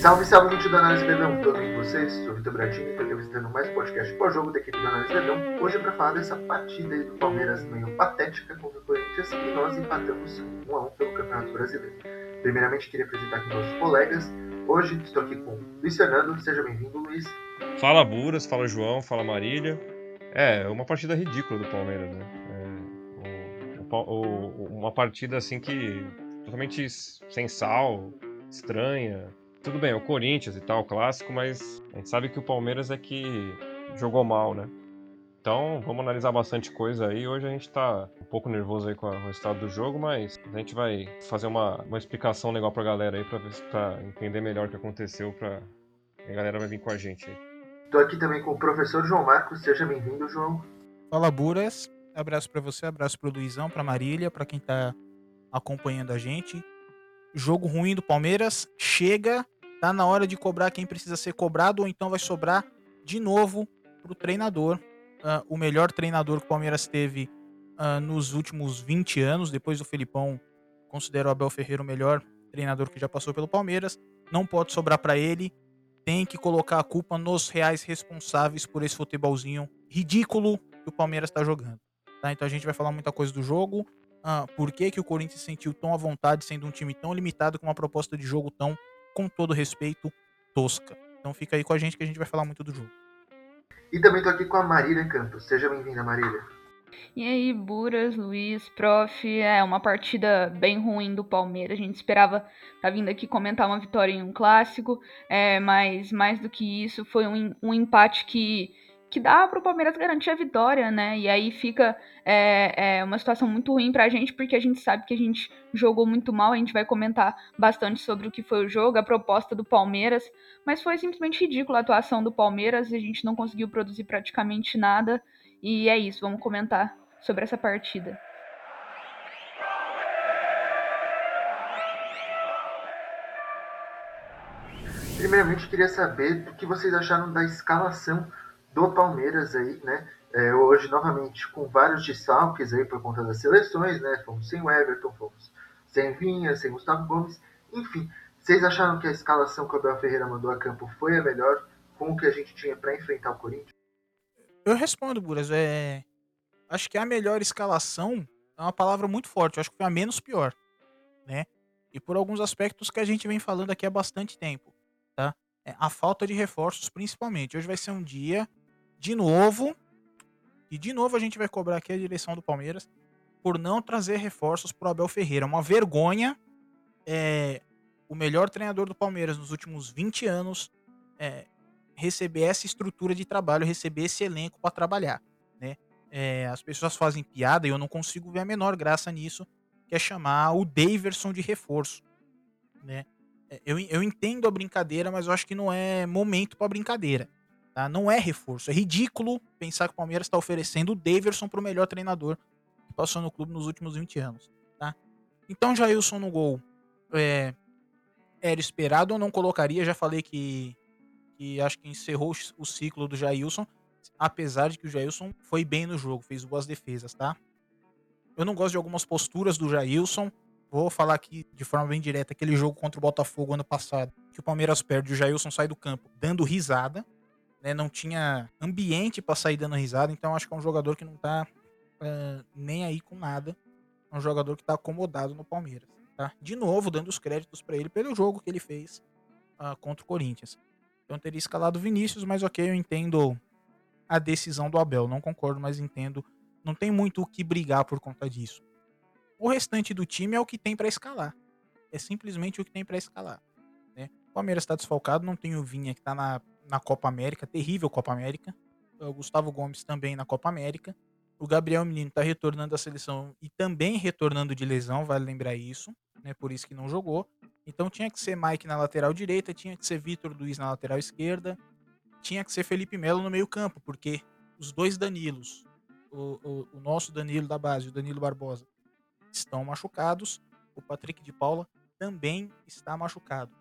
Salve, salve, gente do Análise Verdão, tudo bem com vocês? Sou Vitor Bradinho e estou visitando mais podcast pós-jogo da equipe do Análise Verdão. Hoje é para falar dessa partida aí do Palmeiras meio patética contra o Corinthians e nós empatamos 1 a 1 pelo Campeonato Brasileiro. Primeiramente, queria apresentar aqui meus colegas. Hoje estou aqui com Luiz Fernando, seja bem-vindo, Luiz. Fala Buras, fala João, fala Marília. É, uma partida ridícula do Palmeiras, né? É, o, o, uma partida assim que totalmente sem sal, estranha, tudo bem, é o Corinthians e tal, o clássico, mas a gente sabe que o Palmeiras é que jogou mal, né? Então, vamos analisar bastante coisa aí. Hoje a gente tá um pouco nervoso aí com o resultado do jogo, mas a gente vai fazer uma, uma explicação legal pra galera aí, pra, ver, pra entender melhor o que aconteceu, pra... a galera vai vir com a gente aí. Tô aqui também com o professor João Marcos, seja bem-vindo, João. Fala, Buras. Abraço para você, abraço pro Luizão, pra Marília, para quem tá acompanhando a gente jogo ruim do Palmeiras, chega, tá na hora de cobrar quem precisa ser cobrado, ou então vai sobrar de novo pro treinador. Uh, o melhor treinador que o Palmeiras teve uh, nos últimos 20 anos, depois do Felipão, considero o Abel Ferreira o melhor treinador que já passou pelo Palmeiras. Não pode sobrar para ele, tem que colocar a culpa nos reais responsáveis por esse futebolzinho ridículo que o Palmeiras está jogando. Tá? Então a gente vai falar muita coisa do jogo, ah, por que, que o Corinthians se sentiu tão à vontade sendo um time tão limitado com uma proposta de jogo tão, com todo respeito, tosca. Então fica aí com a gente que a gente vai falar muito do jogo. E também tô aqui com a Marília Campos. Seja bem-vinda, Marília. E aí, Buras, Luiz, Prof, é uma partida bem ruim do Palmeiras. A gente esperava tá vindo aqui comentar uma vitória em um clássico, é, mas mais do que isso, foi um, um empate que que dá para o Palmeiras garantir a vitória, né? E aí fica é, é uma situação muito ruim para a gente, porque a gente sabe que a gente jogou muito mal. A gente vai comentar bastante sobre o que foi o jogo, a proposta do Palmeiras, mas foi simplesmente ridícula a atuação do Palmeiras. A gente não conseguiu produzir praticamente nada. E é isso, vamos comentar sobre essa partida. Primeiramente, queria saber o que vocês acharam da escalação do Palmeiras aí, né? É, hoje, novamente, com vários desfalques aí por conta das seleções, né? Fomos sem o Everton, fomos sem Vinha, sem Gustavo Gomes, enfim. Vocês acharam que a escalação que o Abel Ferreira mandou a campo foi a melhor com o que a gente tinha para enfrentar o Corinthians? Eu respondo, Buras. É... Acho que a melhor escalação é uma palavra muito forte. Eu acho que foi a menos pior, né? E por alguns aspectos que a gente vem falando aqui há bastante tempo, tá? É a falta de reforços, principalmente. Hoje vai ser um dia de novo, e de novo a gente vai cobrar aqui a direção do Palmeiras por não trazer reforços para o Abel Ferreira. Uma vergonha é, o melhor treinador do Palmeiras nos últimos 20 anos é, receber essa estrutura de trabalho, receber esse elenco para trabalhar. Né? É, as pessoas fazem piada e eu não consigo ver a menor graça nisso, que é chamar o Daverson de reforço. Né? É, eu, eu entendo a brincadeira, mas eu acho que não é momento para brincadeira. Tá? Não é reforço. É ridículo pensar que o Palmeiras está oferecendo o Daverson para o melhor treinador que passou no clube nos últimos 20 anos. Tá? Então, Jailson no gol é, era esperado. Eu não colocaria. Já falei que, que acho que encerrou o ciclo do Jailson. Apesar de que o Jailson foi bem no jogo, fez boas defesas, tá? Eu não gosto de algumas posturas do Jailson. Vou falar aqui de forma bem direta. Aquele jogo contra o Botafogo ano passado, que o Palmeiras perde, o Jailson sai do campo dando risada né, não tinha ambiente para sair dando risada, então acho que é um jogador que não tá uh, nem aí com nada. É um jogador que tá acomodado no Palmeiras. Tá? De novo, dando os créditos para ele pelo jogo que ele fez uh, contra o Corinthians. Então teria escalado Vinícius, mas ok, eu entendo a decisão do Abel. Não concordo, mas entendo. Não tem muito o que brigar por conta disso. O restante do time é o que tem para escalar. É simplesmente o que tem para escalar. Né? O Palmeiras está desfalcado, não tem o Vinha que está na na Copa América, terrível Copa América. O Gustavo Gomes também na Copa América. O Gabriel Menino está retornando à seleção e também retornando de lesão, vale lembrar isso, né? Por isso que não jogou. Então tinha que ser Mike na lateral direita, tinha que ser Vitor Luiz na lateral esquerda, tinha que ser Felipe Melo no meio-campo, porque os dois Danilos, o, o, o, nosso Danilo da base, o Danilo Barbosa, estão machucados. O Patrick de Paula também está machucado.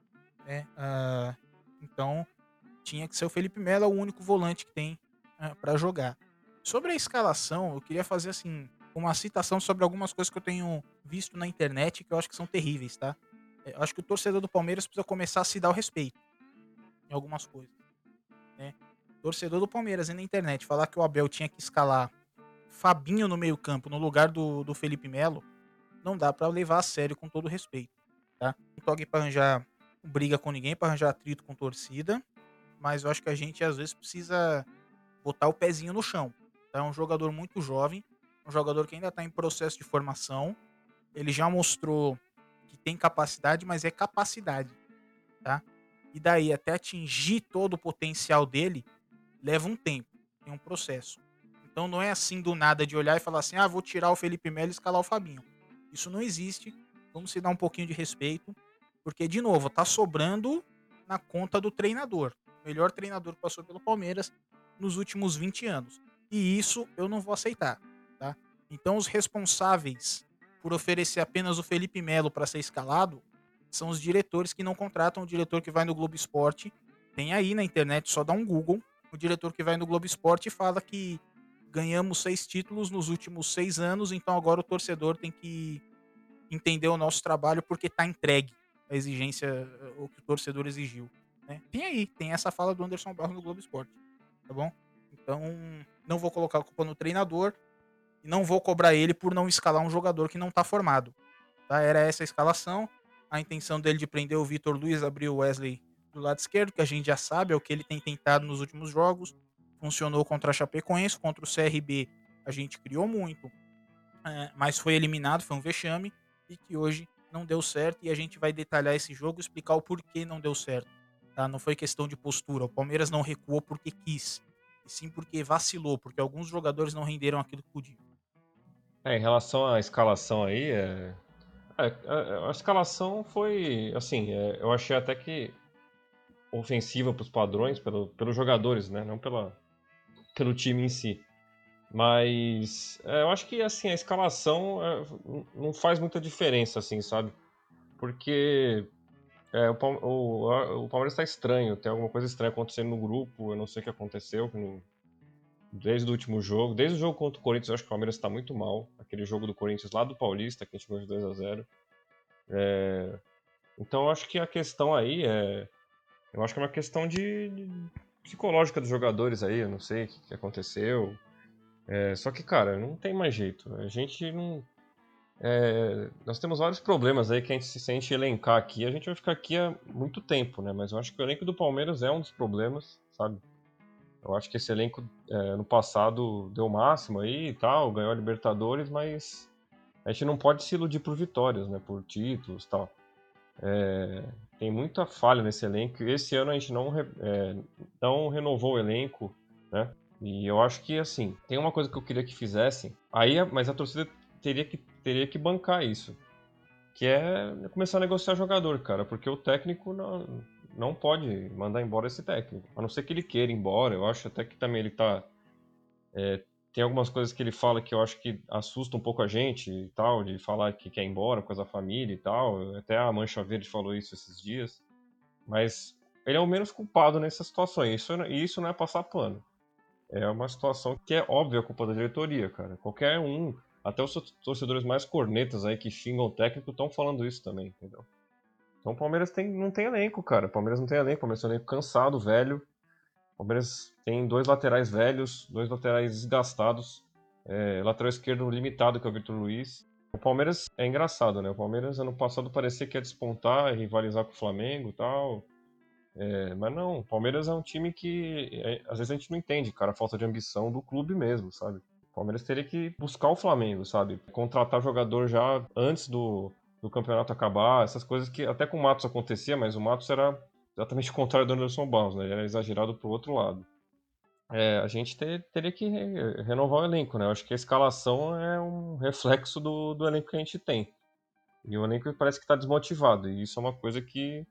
Né? Uh, então tinha que ser o Felipe Melo, é o único volante que tem uh, né, para jogar. Sobre a escalação, eu queria fazer assim uma citação sobre algumas coisas que eu tenho visto na internet que eu acho que são terríveis, tá? É, eu acho que o torcedor do Palmeiras precisa começar a se dar o respeito. em algumas coisas. Né? Torcedor do Palmeiras e na internet falar que o Abel tinha que escalar Fabinho no meio-campo no lugar do, do Felipe Melo, não dá para levar a sério com todo respeito. Tá? Não tô aqui pra arranjar briga com ninguém, para arranjar atrito com torcida, mas eu acho que a gente às vezes precisa botar o pezinho no chão. Tá? É um jogador muito jovem, um jogador que ainda está em processo de formação. Ele já mostrou que tem capacidade, mas é capacidade, tá? E daí até atingir todo o potencial dele leva um tempo, tem um processo. Então não é assim do nada de olhar e falar assim: "Ah, vou tirar o Felipe Melo e escalar o Fabinho". Isso não existe. Vamos se dar um pouquinho de respeito, porque de novo, tá sobrando na conta do treinador. Melhor treinador que passou pelo Palmeiras nos últimos 20 anos. E isso eu não vou aceitar, tá? Então os responsáveis por oferecer apenas o Felipe Melo para ser escalado são os diretores que não contratam o diretor que vai no Globo Esporte. Tem aí na internet, só dá um Google. O diretor que vai no Globo Esporte fala que ganhamos seis títulos nos últimos seis anos, então agora o torcedor tem que entender o nosso trabalho porque está entregue a exigência, o que o torcedor exigiu. Né? Tem aí, tem essa fala do Anderson Barros no Globo Esporte, tá bom? Então, não vou colocar a culpa no treinador e não vou cobrar ele por não escalar um jogador que não está formado. Tá? Era essa a escalação. A intenção dele de prender o Vitor Luiz, abrir o Wesley do lado esquerdo, que a gente já sabe, é o que ele tem tentado nos últimos jogos. Funcionou contra a Chapecoense, contra o CRB a gente criou muito, é, mas foi eliminado, foi um vexame, e que hoje não deu certo. E a gente vai detalhar esse jogo, explicar o porquê não deu certo. Tá? Não foi questão de postura. O Palmeiras não recuou porque quis e sim porque vacilou, porque alguns jogadores não renderam aquilo que podiam. É, em relação à escalação aí, é... É, a, a, escalação foi, assim, é, eu achei até que ofensiva para os padrões, pelo, pelos jogadores, né, não pela, pelo time em si. Mas é, eu acho que assim a escalação é, não faz muita diferença, assim, sabe? Porque é, o, o, o, Palmeiras está estranho, tem alguma coisa estranha acontecendo no grupo, eu não sei o que aconteceu desde o último jogo. Desde o jogo contra o Corinthians, eu acho que o Palmeiras está muito mal. Aquele jogo do Corinthians lá do Paulista, que a gente ganhou de 2 a 0 é, Então eu acho que a questão aí é. Eu acho que é uma questão de, de psicológica dos jogadores aí, eu não sei o que, que aconteceu. É, só que, cara, não tem mais jeito. A gente não é, nós temos vários problemas aí que a gente se sente elencar aqui. A gente vai ficar aqui há muito tempo, né? Mas eu acho que o elenco do Palmeiras é um dos problemas, sabe? Eu acho que esse elenco é, no passado deu o máximo aí e tal, ganhou a Libertadores, mas a gente não pode se iludir por vitórias, né? Por títulos e tal. É, tem muita falha nesse elenco. Esse ano a gente não, é, não renovou o elenco, né? E eu acho que, assim, tem uma coisa que eu queria que fizessem. Aí, mas a torcida teria que, teria que bancar isso. Que é começar a negociar jogador, cara, porque o técnico não, não pode mandar embora esse técnico. A não ser que ele queira ir embora. Eu acho até que também ele tá. É, tem algumas coisas que ele fala que eu acho que assusta um pouco a gente e tal, de falar que quer ir embora com a família e tal. Até a Mancha Verde falou isso esses dias. Mas ele é o menos culpado nessas situações. Isso, isso não é passar pano. É uma situação que é óbvia a culpa da diretoria, cara. Qualquer um até os torcedores mais cornetas aí que xingam o técnico estão falando isso também, entendeu? Então o Palmeiras tem, não tem elenco, cara. O Palmeiras não tem elenco. O Palmeiras tem um elenco cansado, velho. O Palmeiras tem dois laterais velhos, dois laterais desgastados. É, lateral esquerdo limitado, que é o Vitor Luiz. O Palmeiras é engraçado, né? O Palmeiras ano passado parecia que ia despontar, rivalizar com o Flamengo e tal. É, mas não, o Palmeiras é um time que é, às vezes a gente não entende, cara, a falta de ambição do clube mesmo, sabe? Palmeiras teria que buscar o Flamengo, sabe? Contratar jogador já antes do, do campeonato acabar, essas coisas que até com o Matos acontecia, mas o Matos era exatamente o contrário do Anderson Barros, né? Ele era exagerado pro outro lado. É, a gente ter, teria que re renovar o elenco, né? Eu acho que a escalação é um reflexo do, do elenco que a gente tem. E o elenco parece que está desmotivado, e isso é uma coisa que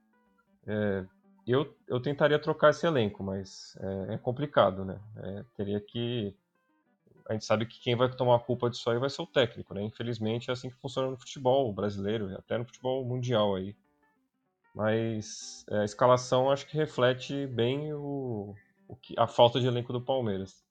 é, eu, eu tentaria trocar esse elenco, mas é, é complicado, né? É, teria que a gente sabe que quem vai tomar a culpa disso aí vai ser o técnico, né? Infelizmente é assim que funciona no futebol brasileiro, até no futebol mundial aí. Mas é, a escalação acho que reflete bem o, o que, a falta de elenco do Palmeiras.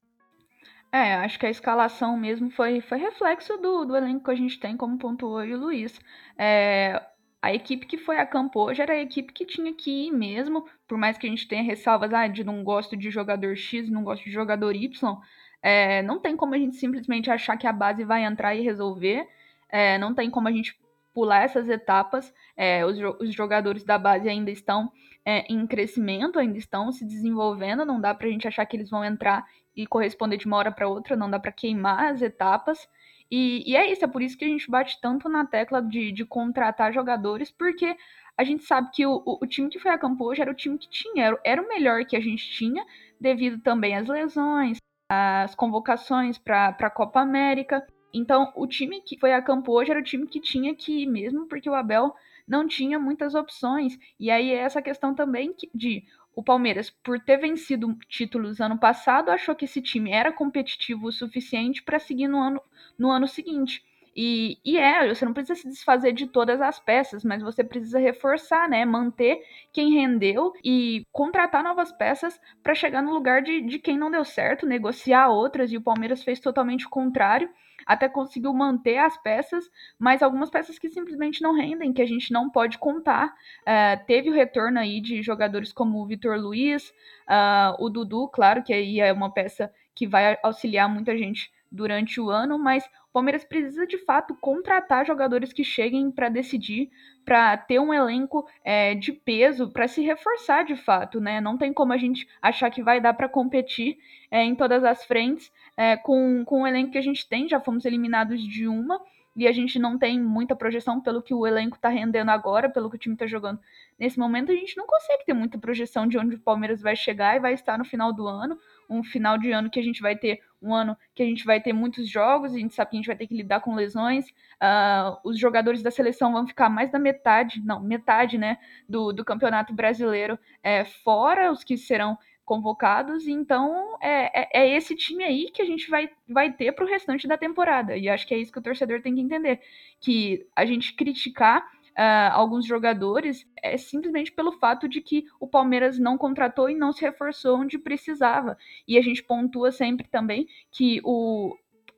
É, acho que a escalação mesmo foi, foi reflexo do, do elenco que a gente tem, como pontuou o Luiz. É, a equipe que foi a campo hoje era a equipe que tinha que ir mesmo, por mais que a gente tenha ressalvas, ah, de não gosto de jogador X, não gosto de jogador Y, é, não tem como a gente simplesmente achar que a base vai entrar e resolver, é, não tem como a gente pular essas etapas, é, os, os, jogadores da base ainda estão é, em crescimento, ainda estão se desenvolvendo, não dá pra gente achar que eles vão entrar e corresponder de uma hora para outra, não dá para queimar as etapas, e, e, é isso, é por isso que a gente bate tanto na tecla de, de contratar jogadores, porque a gente sabe que o, o, o, time que foi a campo hoje era o time que tinha, era, era o melhor que a gente tinha, devido também às lesões, às convocações para a Copa América. Então, o time que foi a campo hoje era o time que tinha que ir mesmo, porque o Abel não tinha muitas opções. E aí é essa questão também de o Palmeiras, por ter vencido títulos ano passado, achou que esse time era competitivo o suficiente para seguir no ano, no ano seguinte. E, e, é, você não precisa se desfazer de todas as peças, mas você precisa reforçar, né? Manter quem rendeu e contratar novas peças para chegar no lugar de, de quem não deu certo, negociar outras, e o Palmeiras fez totalmente o contrário até conseguiu manter as peças, mas algumas peças que simplesmente não rendem, que a gente não pode contar. Uh, teve o retorno aí de jogadores como o Vitor Luiz, uh, o Dudu, claro que aí é uma peça que vai auxiliar muita gente durante o ano, mas o Palmeiras precisa de fato contratar jogadores que cheguem para decidir, para ter um elenco é, de peso, para se reforçar de fato, né? Não tem como a gente achar que vai dar para competir é, em todas as frentes é, com, com o elenco que a gente tem. Já fomos eliminados de uma e a gente não tem muita projeção pelo que o elenco está rendendo agora, pelo que o time está jogando nesse momento. A gente não consegue ter muita projeção de onde o Palmeiras vai chegar e vai estar no final do ano um final de ano que a gente vai ter um ano que a gente vai ter muitos jogos, a gente sabe que a gente vai ter que lidar com lesões. Uh, os jogadores da seleção vão ficar mais da metade, não, metade, né, do, do campeonato brasileiro é, fora, os que serão convocados, então é, é, é, esse time aí que a gente vai, vai ter para o restante da temporada. E acho que é isso que o torcedor tem que entender. Que a gente criticar uh, alguns jogadores é simplesmente pelo fato de que o Palmeiras não contratou e não se reforçou onde precisava. E a gente pontua sempre também que o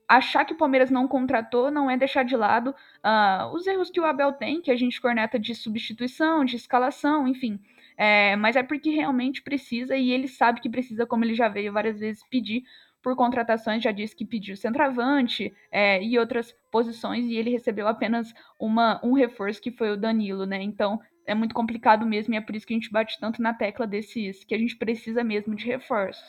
achar que o Palmeiras não contratou não é deixar de lado uh, os erros que o Abel tem, que a gente corneta de substituição, de escalação, enfim. É, mas é porque realmente precisa e ele sabe que precisa, como ele já veio várias vezes pedir por contratações, já disse que pediu centroavante é, e outras posições, e ele recebeu apenas uma, um reforço que foi o Danilo, né? Então é muito complicado mesmo, e é por isso que a gente bate tanto na tecla desses que a gente precisa mesmo de reforços.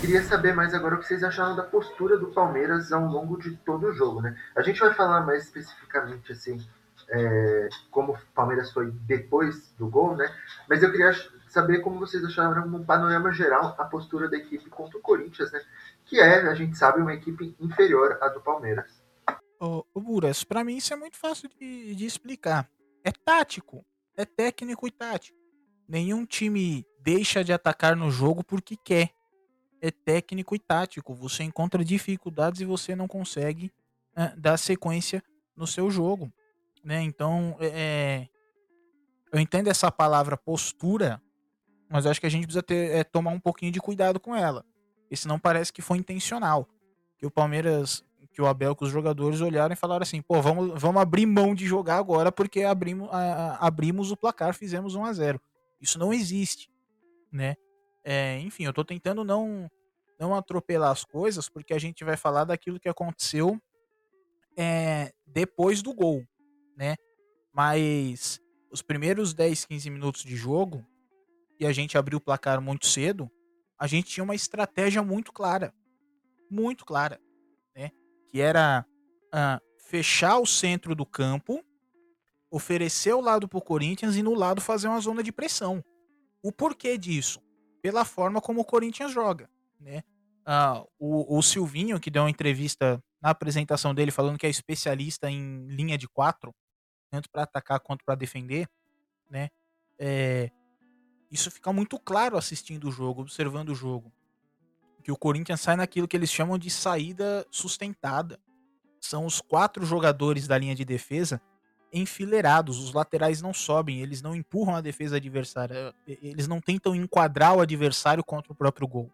Queria saber mais agora o que vocês acharam da postura do Palmeiras ao longo de todo o jogo, né? A gente vai falar mais especificamente assim é, como o Palmeiras foi depois do gol, né? Mas eu queria saber como vocês acharam, um panorama geral, a postura da equipe contra o Corinthians, né? Que é, a gente sabe, uma equipe inferior à do Palmeiras. Ô Buras, pra mim isso é muito fácil de, de explicar. É tático, é técnico e tático. Nenhum time deixa de atacar no jogo porque quer. É técnico e tático. Você encontra dificuldades e você não consegue é, dar sequência no seu jogo né? Então, é, é, eu entendo essa palavra postura, mas eu acho que a gente precisa ter, é, tomar um pouquinho de cuidado com ela. Porque senão parece que foi intencional. Que o Palmeiras, que o Abel, que os jogadores olharam e falaram assim, pô, vamos, vamos abrir mão de jogar agora porque abrimos, a, a, abrimos o placar, fizemos 1 a 0 Isso não existe, né? É, enfim, eu tô tentando não, não atropelar as coisas, porque a gente vai falar daquilo que aconteceu é, depois do gol né? Mas os primeiros 10, 15 minutos de jogo, e a gente abriu o placar muito cedo, a gente tinha uma estratégia muito clara. Muito clara, né? Que era uh, fechar o centro do campo, oferecer o lado pro Corinthians e no lado fazer uma zona de pressão. O porquê disso? Pela forma como o Corinthians joga, né? Uh, o, o Silvinho, que deu uma entrevista na apresentação dele falando que é especialista em linha de quatro, tanto para atacar quanto para defender, né? É, isso fica muito claro assistindo o jogo, observando o jogo. Que o Corinthians sai naquilo que eles chamam de saída sustentada. São os quatro jogadores da linha de defesa enfileirados, os laterais não sobem, eles não empurram a defesa adversária, eles não tentam enquadrar o adversário contra o próprio gol.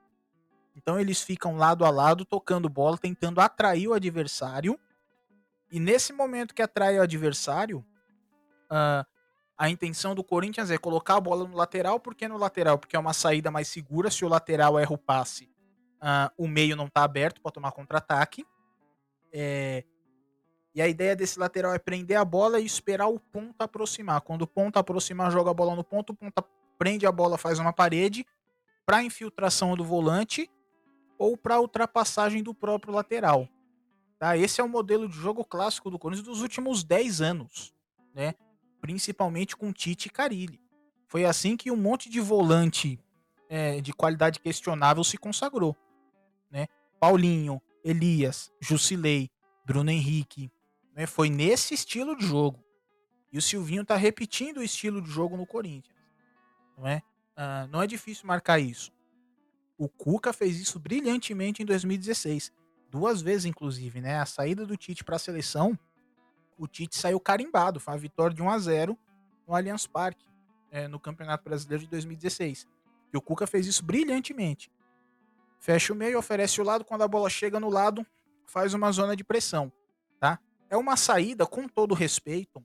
Então eles ficam lado a lado, tocando bola, tentando atrair o adversário. E nesse momento que atrai o adversário, uh, a intenção do Corinthians é colocar a bola no lateral. Por que no lateral? Porque é uma saída mais segura. Se o lateral erra o passe, uh, o meio não está aberto para tomar contra-ataque. É... E a ideia desse lateral é prender a bola e esperar o ponto aproximar. Quando o ponto aproximar, joga a bola no ponto, o ponto prende a bola, faz uma parede para infiltração do volante ou para ultrapassagem do próprio lateral. Tá? Esse é o modelo de jogo clássico do Corinthians dos últimos 10 anos, né? principalmente com Tite e Carilli. Foi assim que um monte de volante é, de qualidade questionável se consagrou. Né? Paulinho, Elias, Jusilei, Bruno Henrique. Né? Foi nesse estilo de jogo. E o Silvinho está repetindo o estilo de jogo no Corinthians. Não é? Uh, não é difícil marcar isso. O Cuca fez isso brilhantemente em 2016. Duas vezes, inclusive, né? A saída do Tite para a seleção, o Tite saiu carimbado. Foi a vitória de 1 a 0 no Allianz Parque, é, no Campeonato Brasileiro de 2016. E o Cuca fez isso brilhantemente. Fecha o meio, oferece o lado, quando a bola chega no lado, faz uma zona de pressão, tá? É uma saída, com todo respeito,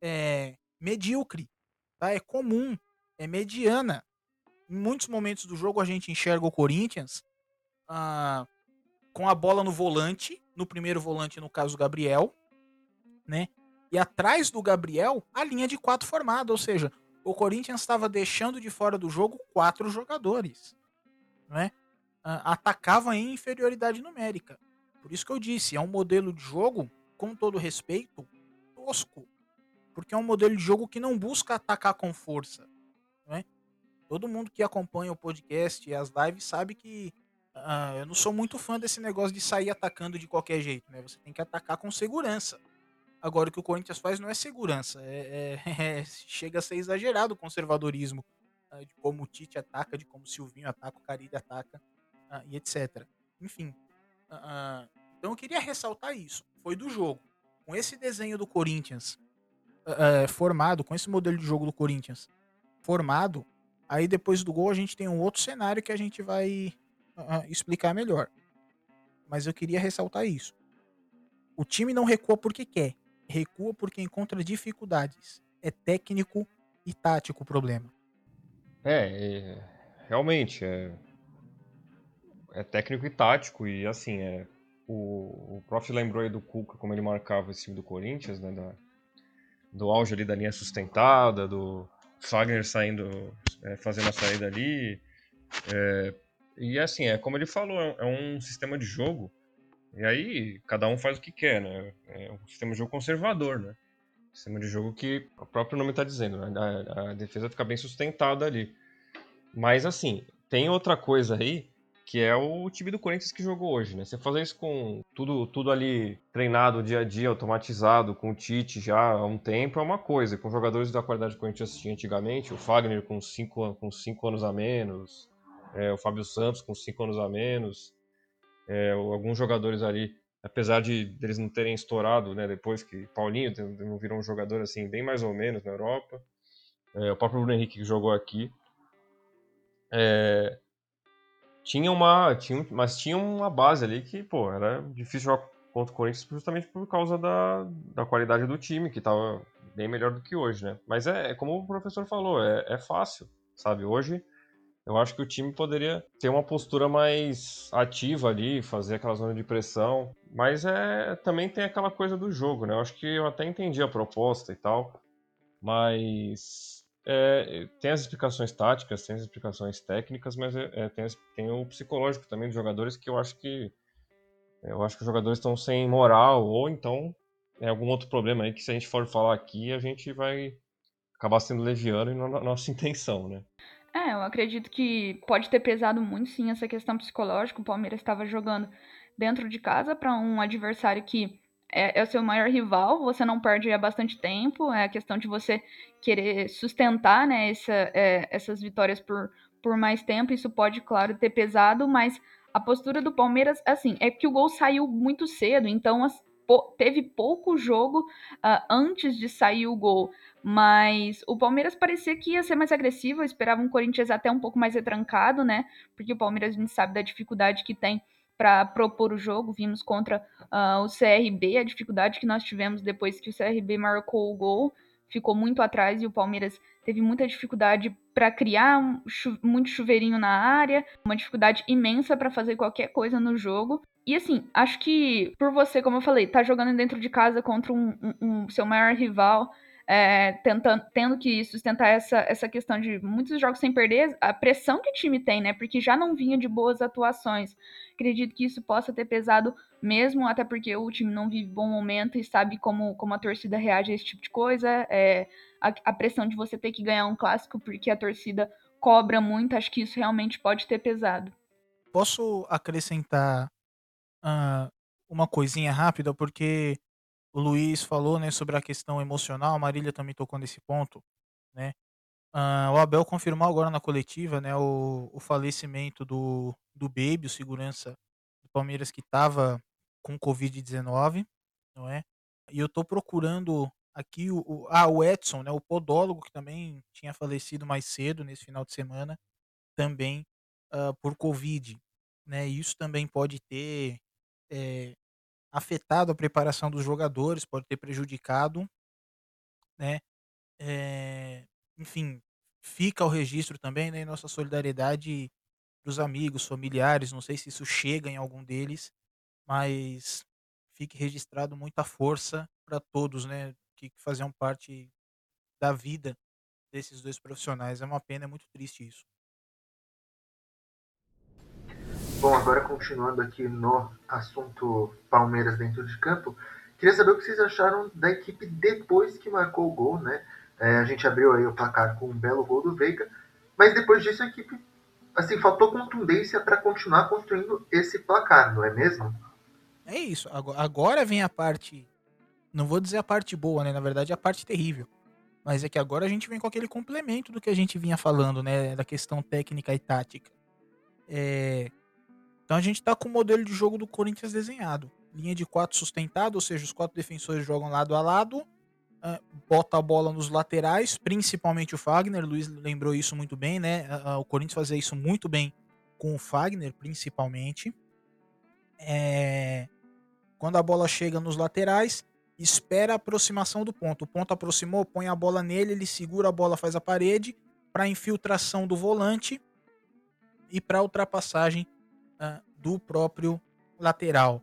é, medíocre, tá? É comum, é mediana. Em muitos momentos do jogo a gente enxerga o Corinthians ah, com a bola no volante, no primeiro volante, no caso, o Gabriel, né? E atrás do Gabriel, a linha de quatro formada, ou seja, o Corinthians estava deixando de fora do jogo quatro jogadores, né? atacava em inferioridade numérica. Por isso que eu disse, é um modelo de jogo, com todo respeito, tosco. Porque é um modelo de jogo que não busca atacar com força. Né? Todo mundo que acompanha o podcast e as lives sabe que uh, eu não sou muito fã desse negócio de sair atacando de qualquer jeito. Né? Você tem que atacar com segurança. Agora, o que o Corinthians faz não é segurança. É, é, é chega a ser exagerado o conservadorismo uh, de como o Tite ataca, de como o Silvinho ataca, o Carilli ataca uh, e etc. Enfim. Então eu queria ressaltar isso. Foi do jogo. Com esse desenho do Corinthians formado, com esse modelo de jogo do Corinthians formado, aí depois do gol a gente tem um outro cenário que a gente vai explicar melhor. Mas eu queria ressaltar isso. O time não recua porque quer, recua porque encontra dificuldades. É técnico e tático o problema. É, é realmente, é, é técnico e tático, e assim, é, o, o prof lembrou aí do Cuca, como ele marcava esse time do Corinthians, né, da, do auge ali da linha sustentada, do Fagner saindo, é, fazendo a saída ali, é, e assim, é como ele falou, é, é um sistema de jogo, e aí cada um faz o que quer, né, é um sistema de jogo conservador, né, sistema de jogo que o próprio nome está dizendo, né, a, a defesa fica bem sustentada ali. Mas assim, tem outra coisa aí que é o time do Corinthians que jogou hoje, né? Você fazer isso com tudo, tudo ali treinado dia a dia, automatizado, com o Tite já há um tempo, é uma coisa. Com jogadores da qualidade que o Corinthians tinha antigamente, o Fagner com cinco, com cinco anos a menos, é, o Fábio Santos com cinco anos a menos, é, alguns jogadores ali, apesar de eles não terem estourado, né? Depois que Paulinho não virou um jogador assim, bem mais ou menos na Europa, é, o próprio Bruno Henrique que jogou aqui. É, tinha uma, tinha, mas tinha uma base ali que, pô, era difícil jogar contra o Corinthians justamente por causa da, da qualidade do time, que estava bem melhor do que hoje, né? Mas é, é como o professor falou, é, é fácil, sabe? Hoje eu acho que o time poderia ter uma postura mais ativa ali, fazer aquela zona de pressão, mas é também tem aquela coisa do jogo, né? Eu acho que eu até entendi a proposta e tal, mas é, tem as explicações táticas, tem as explicações técnicas, mas é, é, tem, tem, o psicológico também dos jogadores que eu acho que eu acho que os jogadores estão sem moral ou então é algum outro problema aí que se a gente for falar aqui a gente vai acabar sendo leviano e não é nossa intenção, né? É, eu acredito que pode ter pesado muito sim essa questão psicológica. O Palmeiras estava jogando dentro de casa para um adversário que é, é, o seu maior rival, você não perde há bastante tempo, é a questão de você querer sustentar né, essa, é, essas vitórias por, por mais tempo, isso pode, claro, ter pesado, mas a postura do Palmeiras, assim, é que o gol saiu muito cedo, então teve pouco jogo uh, antes de sair o gol. Mas o Palmeiras parecia que ia ser mais agressivo. Eu esperava um Corinthians até um pouco mais retrancado, né? Porque o Palmeiras a gente sabe da dificuldade que tem para propor o jogo. Vimos contra uh, o CRB a dificuldade que nós tivemos depois que o CRB marcou o gol. Ficou muito atrás e o Palmeiras teve muita dificuldade para criar um chu muito chuveirinho na área, uma dificuldade imensa para fazer qualquer coisa no jogo. E assim, acho que por você, como eu falei, tá jogando dentro de casa contra um, um, um seu maior rival, é, tentando, tendo que sustentar essa, essa questão de muitos jogos sem perder, a pressão que o time tem, né? Porque já não vinha de boas atuações. Acredito que isso possa ter pesado mesmo, até porque o time não vive bom momento e sabe como, como a torcida reage a esse tipo de coisa. É, a, a pressão de você ter que ganhar um clássico porque a torcida cobra muito, acho que isso realmente pode ter pesado. Posso acrescentar uh, uma coisinha rápida, porque o Luiz falou, né, sobre a questão emocional, a Marília também tocou nesse ponto, né? Uh, o Abel confirmou agora na coletiva, né, o, o falecimento do, do Baby, o segurança do Palmeiras que estava com Covid-19, não é? E eu tô procurando aqui o, o, ah, o Edson, né, o podólogo que também tinha falecido mais cedo nesse final de semana, também uh, por Covid, né? Isso também pode ter é, afetado a preparação dos jogadores, pode ter prejudicado, né? É, enfim, fica o registro também, né? Nossa solidariedade dos amigos, familiares, não sei se isso chega em algum deles, mas fique registrado muita força para todos, né? Que faziam parte da vida desses dois profissionais. É uma pena, é muito triste isso. Bom, agora continuando aqui no assunto Palmeiras dentro de campo, queria saber o que vocês acharam da equipe depois que marcou o gol, né? É, a gente abriu aí o placar com um belo gol do Veiga, mas depois disso a equipe, assim, faltou contundência para continuar construindo esse placar, não é mesmo? É isso. Agora vem a parte, não vou dizer a parte boa, né? Na verdade, a parte terrível. Mas é que agora a gente vem com aquele complemento do que a gente vinha falando, né? Da questão técnica e tática. É, então a gente está com o modelo de jogo do Corinthians desenhado. Linha de quatro sustentada, ou seja, os quatro defensores jogam lado a lado, uh, bota a bola nos laterais, principalmente o Fagner. Luiz lembrou isso muito bem, né? Uh, o Corinthians fazia isso muito bem com o Fagner, principalmente. É... Quando a bola chega nos laterais, espera a aproximação do ponto. O ponto aproximou, põe a bola nele, ele segura a bola, faz a parede para infiltração do volante e para ultrapassagem uh, do próprio lateral.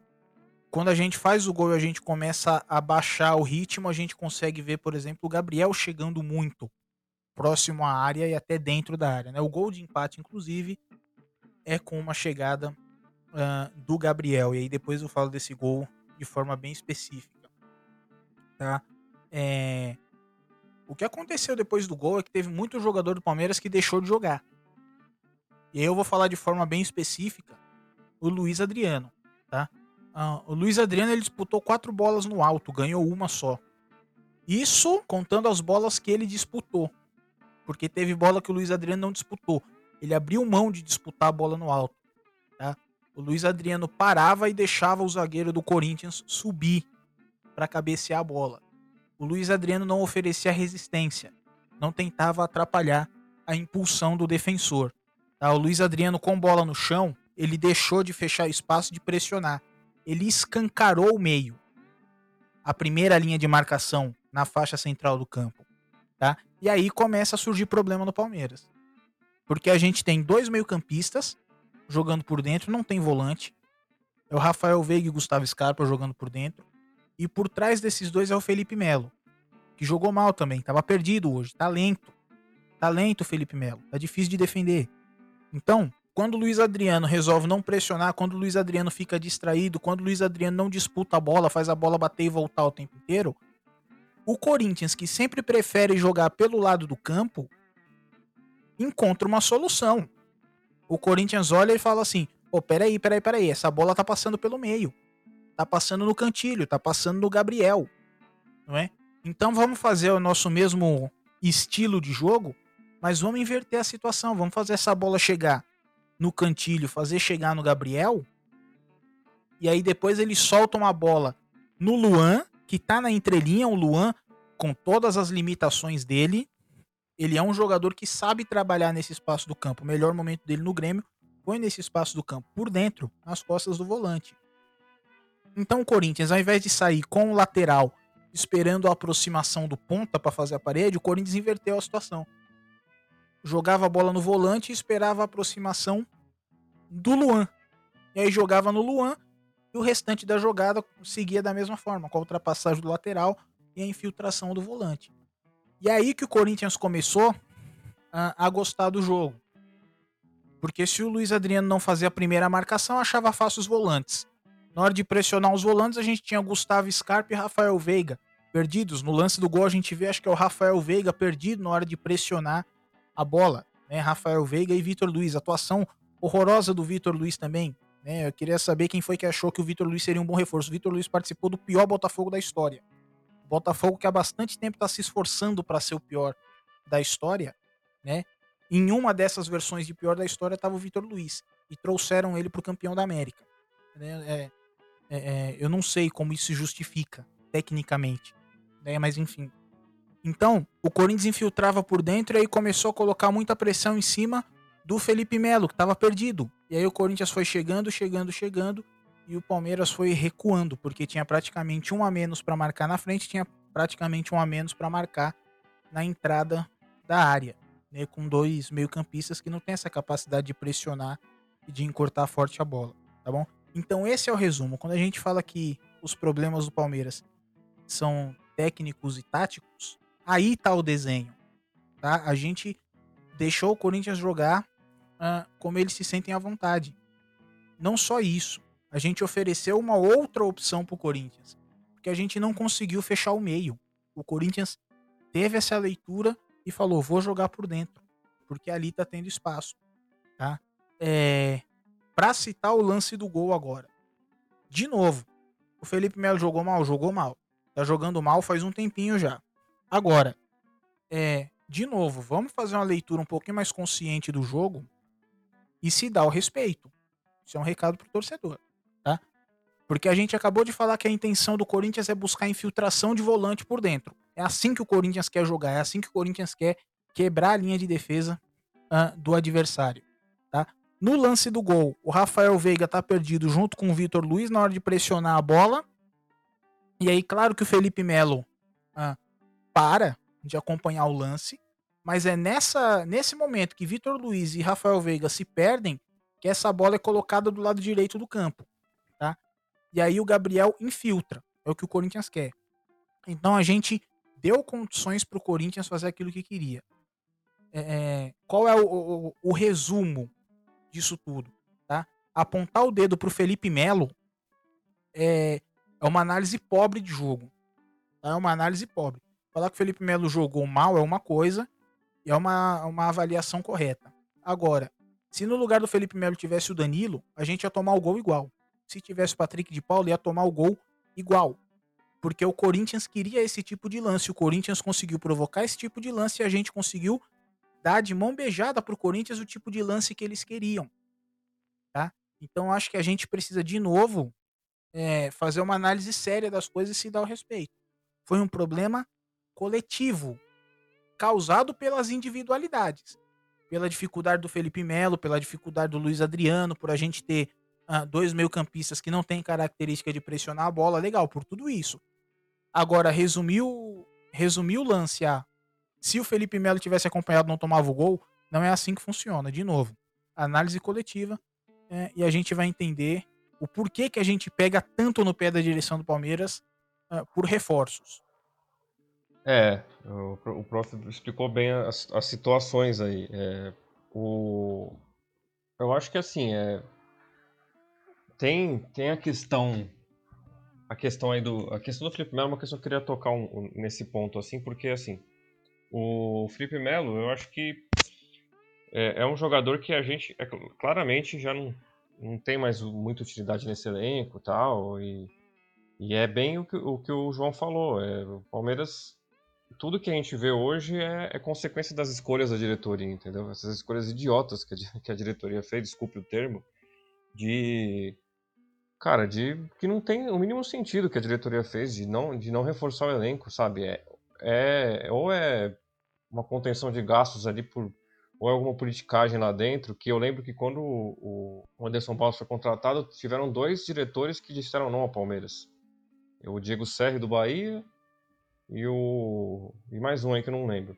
Quando a gente faz o gol e a gente começa a baixar o ritmo, a gente consegue ver, por exemplo, o Gabriel chegando muito próximo à área e até dentro da área. Né? O gol de empate, inclusive, é com uma chegada uh, do Gabriel. E aí depois eu falo desse gol de forma bem específica. Tá? É... O que aconteceu depois do gol é que teve muito jogador do Palmeiras que deixou de jogar. E aí eu vou falar de forma bem específica o Luiz Adriano, tá? Uh, o Luiz Adriano ele disputou quatro bolas no alto, ganhou uma só. Isso contando as bolas que ele disputou, porque teve bola que o Luiz Adriano não disputou. Ele abriu mão de disputar a bola no alto. Tá? O Luiz Adriano parava e deixava o zagueiro do Corinthians subir para cabecear a bola. O Luiz Adriano não oferecia resistência, não tentava atrapalhar a impulsão do defensor. Tá? O Luiz Adriano com bola no chão, ele deixou de fechar espaço de pressionar. Ele escancarou o meio. A primeira linha de marcação na faixa central do campo. Tá? E aí começa a surgir problema no Palmeiras. Porque a gente tem dois meio-campistas jogando por dentro, não tem volante. É o Rafael Veiga e Gustavo Scarpa jogando por dentro. E por trás desses dois é o Felipe Melo, que jogou mal também, tava perdido hoje, tá lento. Tá lento o Felipe Melo, tá difícil de defender. Então, quando o Luiz Adriano resolve não pressionar, quando o Luiz Adriano fica distraído, quando o Luiz Adriano não disputa a bola, faz a bola bater e voltar o tempo inteiro, o Corinthians, que sempre prefere jogar pelo lado do campo, encontra uma solução. O Corinthians olha e fala assim: pô, peraí, peraí, peraí, essa bola tá passando pelo meio. Tá passando no cantilho, tá passando no Gabriel. Não é? Então vamos fazer o nosso mesmo estilo de jogo, mas vamos inverter a situação. Vamos fazer essa bola chegar no cantilho, fazer chegar no Gabriel, e aí depois eles soltam a bola no Luan, que tá na entrelinha, o Luan, com todas as limitações dele, ele é um jogador que sabe trabalhar nesse espaço do campo. O melhor momento dele no Grêmio foi nesse espaço do campo, por dentro, nas costas do volante. Então o Corinthians, ao invés de sair com o lateral esperando a aproximação do ponta para fazer a parede, o Corinthians inverteu a situação. Jogava a bola no volante e esperava a aproximação do Luan. E aí jogava no Luan e o restante da jogada seguia da mesma forma, com a ultrapassagem do lateral e a infiltração do volante. E aí que o Corinthians começou a, a gostar do jogo. Porque se o Luiz Adriano não fazia a primeira marcação, achava fácil os volantes. Na hora de pressionar os volantes, a gente tinha Gustavo Scarpa e Rafael Veiga perdidos. No lance do gol, a gente vê, acho que é o Rafael Veiga perdido na hora de pressionar a bola. Né? Rafael Veiga e Vitor Luiz. Atuação horrorosa do Vitor Luiz também. Né? Eu queria saber quem foi que achou que o Vitor Luiz seria um bom reforço. O Vitor Luiz participou do pior Botafogo da história. O Botafogo que há bastante tempo está se esforçando para ser o pior da história, né? Em uma dessas versões de pior da história estava o Vitor Luiz e trouxeram ele para o campeão da América. Né? É, é, é, eu não sei como isso se justifica tecnicamente, né? mas enfim. Então, o Corinthians infiltrava por dentro e aí começou a colocar muita pressão em cima do Felipe Melo, que estava perdido. E aí o Corinthians foi chegando, chegando, chegando e o Palmeiras foi recuando, porque tinha praticamente um a menos para marcar na frente, tinha praticamente um a menos para marcar na entrada da área, né? com dois meio-campistas que não tem essa capacidade de pressionar e de encurtar forte a bola, tá bom? Então esse é o resumo. Quando a gente fala que os problemas do Palmeiras são técnicos e táticos, aí tá o desenho. Tá? A gente deixou o Corinthians jogar como eles se sentem à vontade. Não só isso, a gente ofereceu uma outra opção pro Corinthians, porque a gente não conseguiu fechar o meio. O Corinthians teve essa leitura e falou: vou jogar por dentro, porque ali tá tendo espaço. Tá? É, para citar o lance do gol agora. De novo, o Felipe Melo jogou mal? Jogou mal. Tá jogando mal faz um tempinho já. Agora, é, de novo, vamos fazer uma leitura um pouquinho mais consciente do jogo e se dar o respeito. Isso é um recado pro torcedor, tá? Porque a gente acabou de falar que a intenção do Corinthians é buscar infiltração de volante por dentro. É assim que o Corinthians quer jogar, é assim que o Corinthians quer quebrar a linha de defesa uh, do adversário. No lance do gol, o Rafael Veiga tá perdido junto com o Vitor Luiz na hora de pressionar a bola. E aí, claro que o Felipe Melo ah, para de acompanhar o lance. Mas é nessa, nesse momento que Vitor Luiz e Rafael Veiga se perdem que essa bola é colocada do lado direito do campo. Tá? E aí o Gabriel infiltra. É o que o Corinthians quer. Então a gente deu condições para o Corinthians fazer aquilo que queria. É, é qual é o, o, o resumo disso tudo, tá? Apontar o dedo pro Felipe Melo é, é uma análise pobre de jogo. Tá? É uma análise pobre. Falar que o Felipe Melo jogou mal é uma coisa e é uma, uma avaliação correta. Agora, se no lugar do Felipe Melo tivesse o Danilo, a gente ia tomar o gol igual. Se tivesse o Patrick de Paulo, ia tomar o gol igual. Porque o Corinthians queria esse tipo de lance. O Corinthians conseguiu provocar esse tipo de lance e a gente conseguiu dar de mão beijada para o Corinthians o tipo de lance que eles queriam. Tá? Então acho que a gente precisa de novo é, fazer uma análise séria das coisas e se dar o respeito. Foi um problema coletivo, causado pelas individualidades. Pela dificuldade do Felipe Melo, pela dificuldade do Luiz Adriano, por a gente ter uh, dois meio-campistas que não têm característica de pressionar a bola, legal, por tudo isso. Agora, resumiu, resumiu o lance a se o Felipe Melo tivesse acompanhado não tomava o gol, não é assim que funciona. De novo, análise coletiva é, e a gente vai entender o porquê que a gente pega tanto no pé da direção do Palmeiras uh, por reforços. É, o, prof explicou bem as, as situações aí. É, o, eu acho que assim, é, tem, tem a questão a questão aí do a questão do Felipe Melo é uma questão que eu queria tocar um, um, nesse ponto assim porque assim o Felipe Melo, eu acho que é, é um jogador que a gente é, claramente já não, não tem mais muita utilidade nesse elenco tal, e, e é bem o que, o que o João falou. É, o Palmeiras, tudo que a gente vê hoje é, é, consequência das escolhas da diretoria, entendeu? Essas escolhas idiotas que a, que a diretoria fez, desculpe o termo, de cara, de que não tem o mínimo sentido que a diretoria fez de não, de não reforçar o elenco, sabe? É, é, ou é uma contenção de gastos ali por ou é alguma politicagem lá dentro, que eu lembro que quando o, Anderson Paulo foi contratado, tiveram dois diretores que disseram não ao Palmeiras. O Diego Serri do Bahia e o e mais um aí que eu não lembro.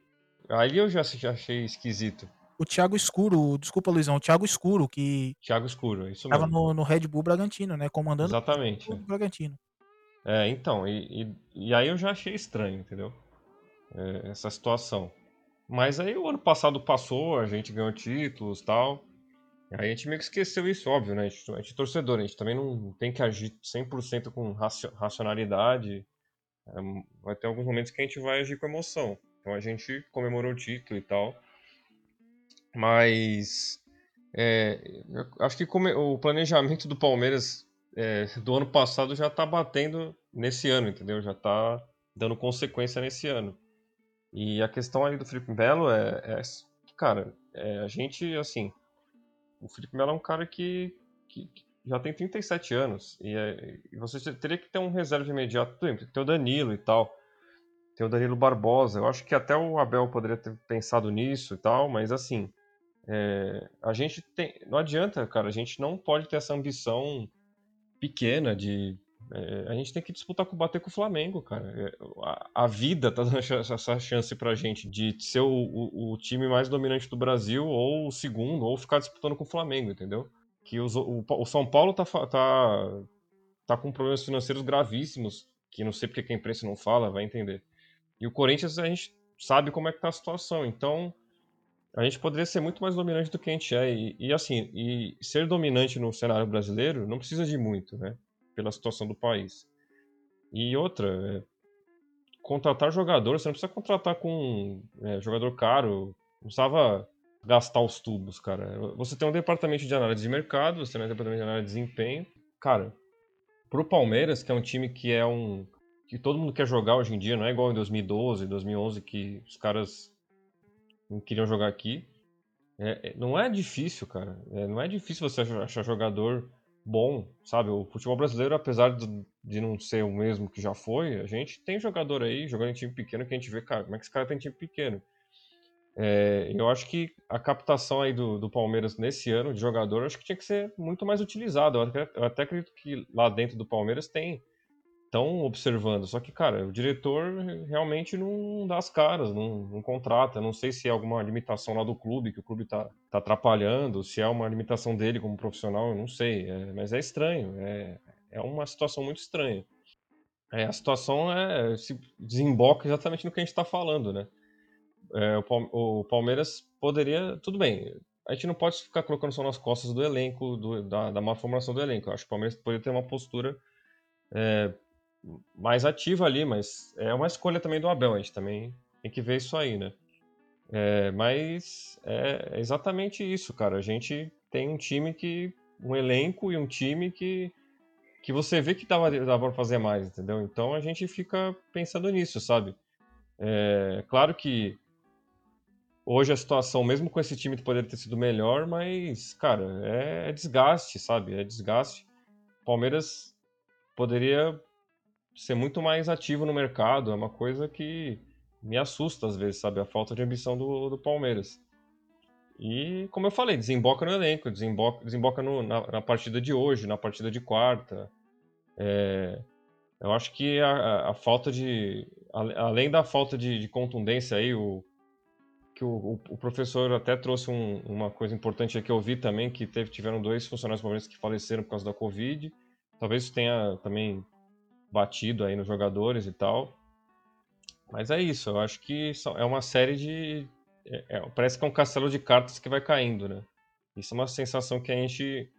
Ali eu já achei esquisito. O Thiago Escuro, desculpa Luizão, o Thiago Escuro, que Thiago Escuro, isso tava mesmo. no, no Red Bull Bragantino, né? Comandando Exatamente. o Bragantino. É, então, e, e, e aí eu já achei estranho, entendeu? É, essa situação. Mas aí o ano passado passou, a gente ganhou títulos e tal. Aí a gente meio que esqueceu isso, óbvio, né? A gente, a gente é torcedor, a gente também não tem que agir 100% com raci- racionalidade. É, vai ter alguns momentos que a gente vai agir com emoção. Então a gente comemorou o título e tal. Mas é, acho que come- o planejamento do Palmeiras é, do ano passado já tá batendo nesse ano, entendeu? Já tá dando consequência nesse ano. E a questão aí do Felipe Melo é, é cara, é, a gente, assim, o Felipe Melo é um cara que, que, que já tem 37 anos e, é, e você teria que ter um reserva imediato, tem ter o Danilo e tal, tem o Danilo Barbosa, eu acho que até o Abel poderia ter pensado nisso e tal, mas assim, é, a gente tem, não adianta, cara, a gente não pode ter essa ambição pequena de é, a gente tem que disputar com bater com o Flamengo, cara. É, a, a, vida tá dando essa chance pra gente de ser o, o, o, time mais dominante do Brasil, ou o segundo, ou ficar disputando com o Flamengo, entendeu? Que os, o, o, São Paulo tá, tá, tá com problemas financeiros gravíssimos, que não sei porque que a imprensa não fala, vai entender. E o Corinthians, a gente sabe como é que tá a situação, então a gente poderia ser muito mais dominante do que a gente é. E, e assim, e ser dominante no cenário brasileiro não precisa de muito, né? pela situação do país. E outra, é, contratar jogador, você não precisa contratar com é, jogador caro, não precisava gastar os tubos, cara. Você tem um departamento de análise de mercado, você tem um departamento de análise de desempenho. Cara, pro Palmeiras, que é um time que é um. que todo mundo quer jogar hoje em dia, não é igual em 2012, 2011, que os caras não queriam jogar aqui. É, não é difícil, cara. É, não é difícil você achar jogador bom, sabe? O futebol brasileiro, apesar de, de não ser o mesmo que já foi, a gente tem jogador aí jogando em time pequeno que a gente vê, cara, como é que esse cara tem time pequeno? É, eu acho que a captação aí do, do, Palmeiras nesse ano de jogador, acho que tinha que ser muito mais utilizada. Eu eu até acredito que lá dentro do Palmeiras tem estão observando. Só que, cara, o diretor realmente não dá as caras, não, não, contrata. Não sei se é alguma limitação lá do clube, que o clube tá, tá atrapalhando, se é uma limitação dele como profissional, eu não sei. É, mas é estranho, é, é uma situação muito estranha. É, a situação é, se desemboca exatamente no que a gente está falando, né? É, o, Palmeiras poderia, tudo bem, a gente não pode ficar colocando só nas costas do elenco, do, da, da má formação do elenco. Eu acho que o Palmeiras poderia ter uma postura é, mais ativa ali, mas é uma escolha também do Abel, a gente também tem que ver isso aí, né? É, mas é exatamente isso, cara. A gente tem um time que. um elenco e um time que. que você vê que dava, dava pra fazer mais, entendeu? Então a gente fica pensando nisso, sabe? É, claro que hoje a situação, mesmo com esse time, poderia ter sido melhor, mas, cara, é, é desgaste, sabe? É desgaste. Palmeiras poderia ser muito mais ativo no mercado. É uma coisa que me assusta às vezes, sabe? A falta de ambição do, do Palmeiras. E, como eu falei, desemboca no elenco, desemboca, desemboca no, na, na, partida de hoje, na partida de quarta. É, eu acho que a, a, falta de. A, além da falta de, de, contundência aí, o, que o, o professor até trouxe um, uma coisa importante que eu vi também, que teve, tiveram dois funcionários palmeirenses que faleceram por causa da Covid. Talvez isso tenha também batido aí nos jogadores e tal. Mas é isso, eu acho que é uma série de. É, é, parece que é um castelo de cartas que vai caindo, né? Isso é uma sensação que a gente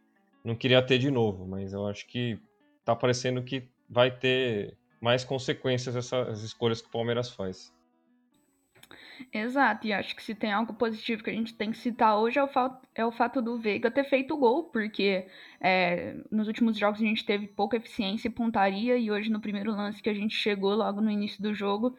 não queria ter de novo, mas eu acho que tá parecendo que vai ter mais consequências essas escolhas que o Palmeiras faz. Exato, e acho que se tem algo positivo que a gente tem que citar hoje é o, fato, é o fato do Veiga ter feito o gol, porque é, nos últimos jogos a gente teve pouca eficiência e pontaria, e hoje no primeiro lance que a gente chegou logo no início do jogo,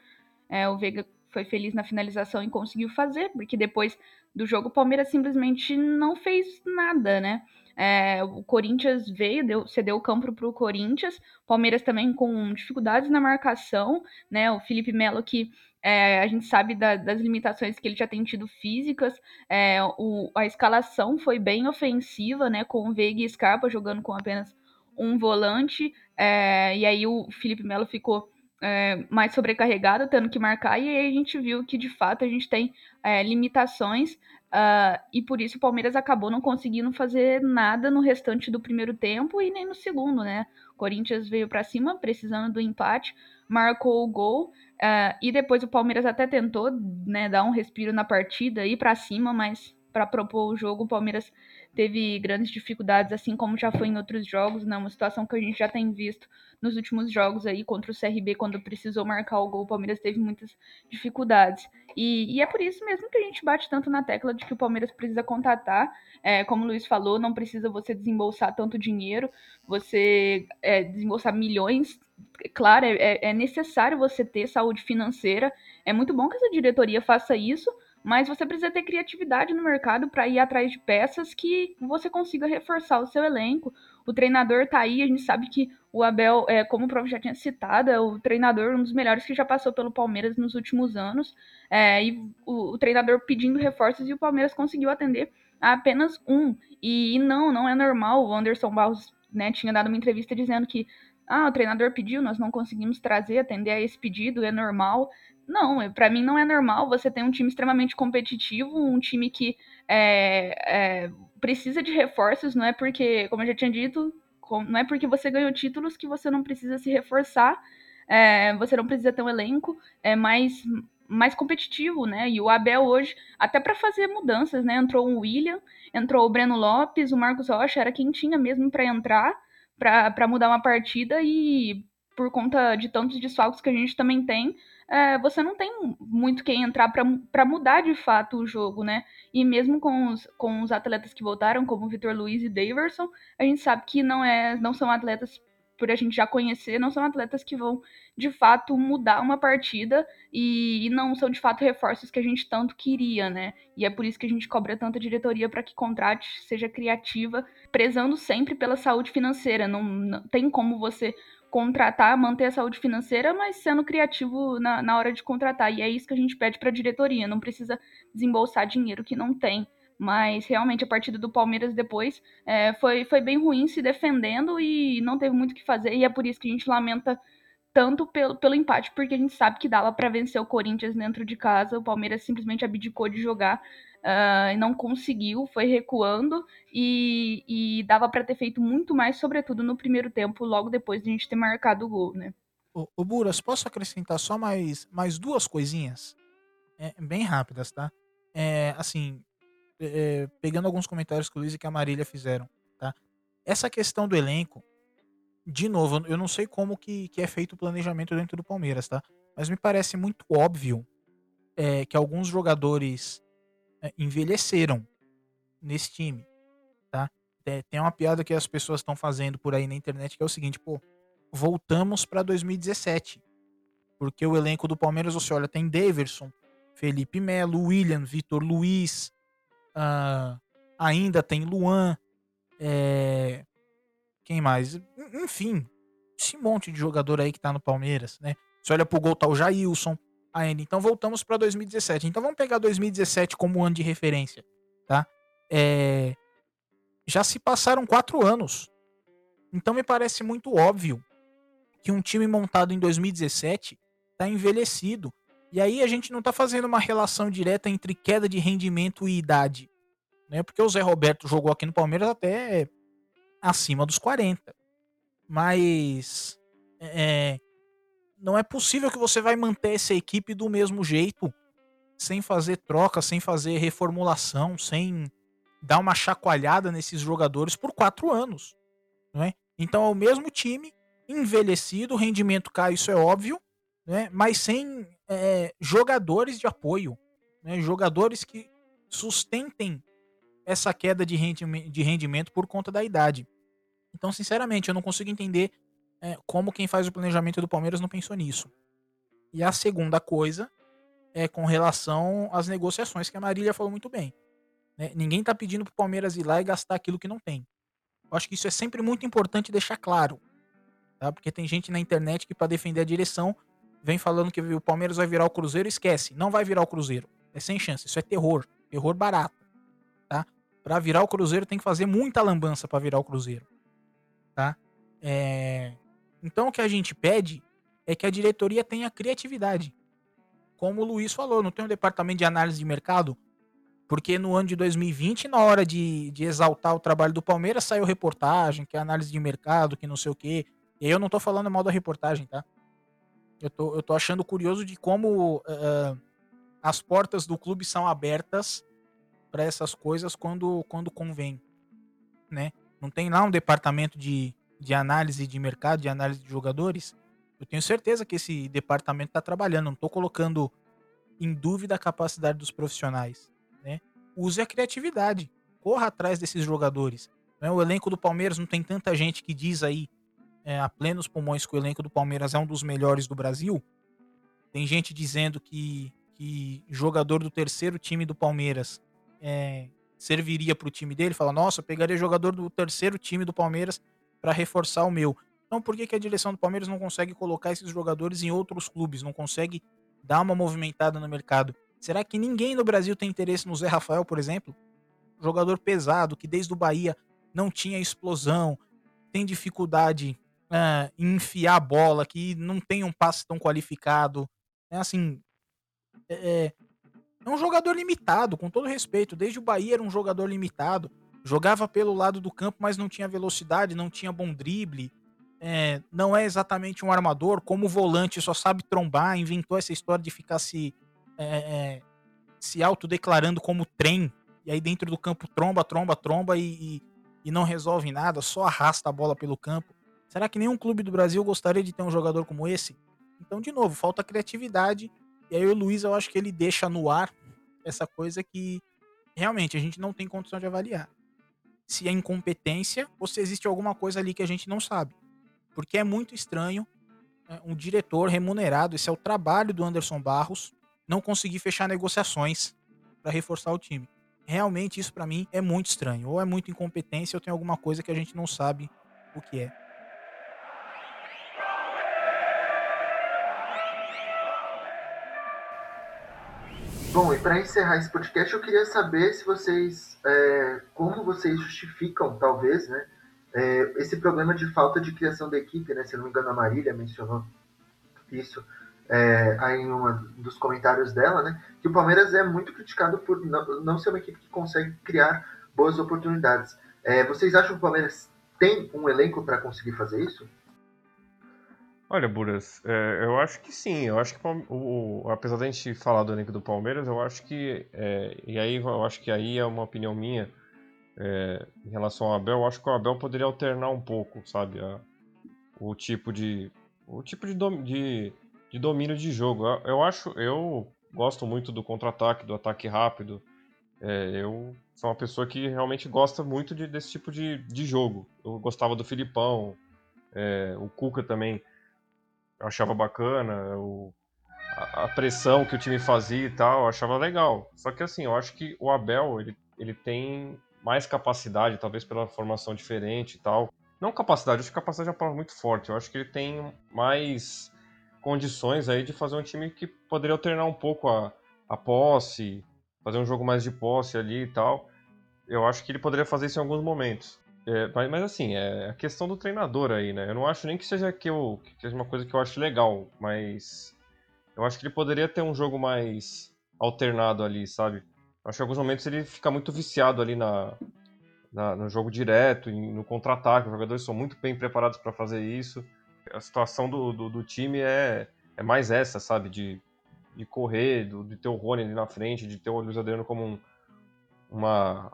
é, o Veiga foi feliz na finalização e conseguiu fazer, porque depois do jogo o Palmeiras simplesmente não fez nada, né? É, o Corinthians veio, deu, cedeu o campo para o Corinthians, Palmeiras também com dificuldades na marcação, né? O Felipe Melo que é, a gente sabe da, das limitações que ele já tem tido físicas. É, o, a escalação foi bem ofensiva, né? Com o Veiga e Scarpa jogando com apenas um volante. É, e aí o Felipe Melo ficou é, mais sobrecarregado, tendo que marcar. E aí a gente viu que de fato a gente tem é, limitações. Uh, e por isso o Palmeiras acabou não conseguindo fazer nada no restante do primeiro tempo e nem no segundo, né? O Corinthians veio para cima precisando do empate, marcou o gol Uh, e depois o Palmeiras até tentou né, dar um respiro na partida, ir para cima, mas para propor o jogo, o Palmeiras teve grandes dificuldades, assim como já foi em outros jogos, né? Uma situação que a gente já tem visto nos últimos jogos aí contra o CRB, quando precisou marcar o gol, o Palmeiras teve muitas dificuldades. E, e é por isso mesmo que a gente bate tanto na tecla de que o Palmeiras precisa contratar. É, como o Luiz falou, não precisa você desembolsar tanto dinheiro, você é, desembolsar milhões claro, é, é, é necessário você ter saúde financeira. É muito bom que essa diretoria faça isso, mas você precisa ter criatividade no mercado para ir atrás de peças que você consiga reforçar o seu elenco. O treinador tá aí, a gente sabe que o Abel, é, como o prof já tinha citado, é o treinador, um dos melhores que já passou pelo Palmeiras nos últimos anos. É, e o, o, treinador pedindo reforços e o Palmeiras conseguiu atender a apenas um. E, e não, não é normal. O Anderson Barros né, tinha dado uma entrevista dizendo que ah, o treinador pediu, nós não conseguimos trazer, atender a esse pedido, é normal. Não, é, para mim não é normal. Você tem um time extremamente competitivo, um time que é, é, precisa de reforços, não é porque, como eu já tinha dito, não é porque você ganhou títulos que você não precisa se reforçar, é, você não precisa ter um elenco é mais, mais competitivo, né? E o Abel hoje, até para fazer mudanças, né? Entrou o William, entrou o Breno Lopes, o Marcos Rocha era quem tinha mesmo para entrar para mudar uma partida e por conta de tantos desfalques que a gente também tem, é, você não tem muito quem entrar para mudar de fato o jogo, né? E mesmo com os, com os atletas que voltaram, como Vitor Luiz e Daverson, a gente sabe que não, é, não são atletas por a gente já conhecer, não são atletas que vão de fato mudar uma partida e, e, não são de fato reforços que a gente tanto queria, né? E é por isso que a gente cobra tanta diretoria para que contrate, seja criativa, prezando sempre pela saúde financeira. Não, não tem como você contratar, manter a saúde financeira, mas sendo criativo na, na hora de contratar. E é isso que a gente pede para a diretoria. Não precisa desembolsar dinheiro que não tem. Mas realmente a partida do Palmeiras depois é, foi, foi bem ruim se defendendo e não teve muito o que fazer. E é por isso que a gente lamenta tanto pelo, pelo empate, porque a gente sabe que dava para vencer o Corinthians dentro de casa. O Palmeiras simplesmente abdicou de jogar uh, não conseguiu, foi recuando e, e dava para ter feito muito mais, sobretudo no primeiro tempo, logo depois de a gente ter marcado o gol, né? Ô, ô Buras, posso acrescentar só mais, mais duas coisinhas? É, bem rápidas, tá? É, assim, é, pegando alguns comentários que o Luiz e que a Marília fizeram, tá? Essa questão do elenco, de novo, eu não sei como que, que é feito o planejamento dentro do Palmeiras, tá? Mas me parece muito óbvio é, que alguns jogadores é, envelheceram nesse time, tá? Tem uma piada que as pessoas estão fazendo por aí na internet que é o seguinte, pô, voltamos para 2017, porque o elenco do Palmeiras, você olha, tem Daverson, Felipe Melo, William, Vitor Luiz, Uh, ainda tem Luan. É... Quem mais? Enfim, esse monte de jogador aí que tá no Palmeiras, né? Você olha pro gol, tá o Jailson ainda. Então voltamos para 2017. Então vamos pegar 2017 como ano de referência, tá? É... Já se passaram quatro anos. Então me parece muito óbvio que um time montado em 2017 tá envelhecido. E aí a gente não está fazendo uma relação direta entre queda de rendimento e idade. Né? Porque o Zé Roberto jogou aqui no Palmeiras até acima dos 40. Mas é, não é possível que você vai manter essa equipe do mesmo jeito, sem fazer troca, sem fazer reformulação, sem dar uma chacoalhada nesses jogadores por quatro anos. Né? Então é o mesmo time, envelhecido, rendimento cai, isso é óbvio, né? mas sem é, jogadores de apoio, né? jogadores que sustentem essa queda de rendimento por conta da idade. Então, sinceramente, eu não consigo entender é, como quem faz o planejamento do Palmeiras não pensou nisso. E a segunda coisa é, com relação às negociações, que a Marília falou muito bem. Né? Ninguém está pedindo para o Palmeiras ir lá e gastar aquilo que não tem. Eu acho que isso é sempre muito importante deixar claro. Tá? Porque tem gente na internet que, para defender a direção, vem falando que o Palmeiras vai virar o Cruzeiro. Esquece, não vai virar o Cruzeiro. É sem chance. Isso é terror. Terror barato. Tá? Para virar o Cruzeiro tem que fazer muita lambança para virar o Cruzeiro. Tá? É... Então o que a gente pede é que a diretoria tenha criatividade. Como o Luiz falou, não tem um departamento de análise de mercado porque no ano de 2020, na hora de, de exaltar o trabalho do Palmeiras, saiu reportagem, que é análise de mercado, que não sei o quê. E eu não tô falando mal da reportagem, tá? Eu tô, eu tô achando curioso de como uh, as portas do clube são abertas para essas coisas quando, quando convém, né? Não tem lá um departamento de, de análise de mercado, de análise de jogadores. Eu tenho certeza que esse departamento está trabalhando. Não estou colocando em dúvida a capacidade dos profissionais né? Use a criatividade, corra atrás desses jogadores. Né? O elenco do Palmeiras não tem tanta gente que diz aí é, a plenos pulmões que o elenco do Palmeiras é um dos melhores do Brasil. Tem gente dizendo que, que jogador do terceiro time do Palmeiras é, serviria para o time dele. Fala, nossa, pegaria jogador do terceiro time do Palmeiras para reforçar o meu. Então, por que, que a direção do Palmeiras não consegue colocar esses jogadores em outros clubes? Não consegue dar uma movimentada no mercado? Será que ninguém no Brasil tem interesse no Zé Rafael, por exemplo? Jogador pesado, que desde o Bahia não tinha explosão, tem dificuldade uh, em enfiar a bola, que não tem um passe tão qualificado. É assim. É, é, é um jogador limitado, com todo respeito. Desde o Bahia era um jogador limitado. Jogava pelo lado do campo, mas não tinha velocidade, não tinha bom drible. É, não é exatamente um armador, como volante, só sabe trombar, inventou essa história de ficar se é, é, se autodeclarando como trem, e aí dentro do campo tromba, tromba, tromba e, e, e, não resolve nada, só arrasta a bola pelo campo. Será que nenhum clube do Brasil gostaria de ter um jogador como esse? Então, de novo, falta criatividade. E aí o Luiz, eu acho que ele deixa no ar essa coisa que realmente a gente não tem condição de avaliar. Se é incompetência ou se existe alguma coisa ali que a gente não sabe. Porque é muito estranho né, um diretor remunerado, esse é o trabalho do Anderson Barros, não conseguir fechar negociações para reforçar o time. Realmente isso para mim é muito estranho. Ou é muita incompetência ou tem alguma coisa que a gente não sabe o que é. Bom, e para encerrar esse podcast, eu queria saber se vocês, é, como vocês justificam, talvez, né, é, esse problema de falta de criação da equipe, né? Se não me engano, a Marília mencionou isso é, aí em um dos comentários dela, né, que o Palmeiras é muito criticado por não, não ser uma equipe que consegue criar boas oportunidades. É, vocês acham que o Palmeiras tem um elenco para conseguir fazer isso? Olha, Buras, é, eu acho que sim. Eu acho que, o, o, apesar da gente falar do elenco do Palmeiras, eu acho que, é, e aí eu acho que aí é uma opinião minha é, em relação ao Abel. Eu acho que o Abel poderia alternar um pouco, sabe, a, o tipo de, o tipo de, de de domínio de jogo. Eu, eu acho, eu gosto muito do contra-ataque, do ataque rápido. É, eu sou uma pessoa que realmente gosta muito de, desse tipo de, de jogo. Eu gostava do Filipão, é, o Cuca também eu achava bacana, o, a, a, pressão que o time fazia e tal, eu achava legal. Só que assim, eu acho que o Abel, ele, ele tem mais capacidade, talvez pela formação diferente e tal. Não capacidade, acho que capacidade é uma palavra muito forte. Eu acho que ele tem mais condições aí de fazer um time que poderia alternar um pouco a, a posse, fazer um jogo mais de posse ali e tal. Eu acho que ele poderia fazer isso em alguns momentos. É, mas, assim, é a questão do treinador aí, né? Eu não acho nem que seja que, eu, que seja uma coisa que eu acho legal, mas eu acho que ele poderia ter um jogo mais alternado ali, sabe? Acho que em alguns momentos ele fica muito viciado ali na, na no jogo direto, no contra-ataque. Os jogadores são muito bem preparados para fazer isso a situação do, do, do, time é, é mais essa, sabe? De, de correr, do, de ter o Rony ali na frente, de ter o Luiz Adriano como um, uma,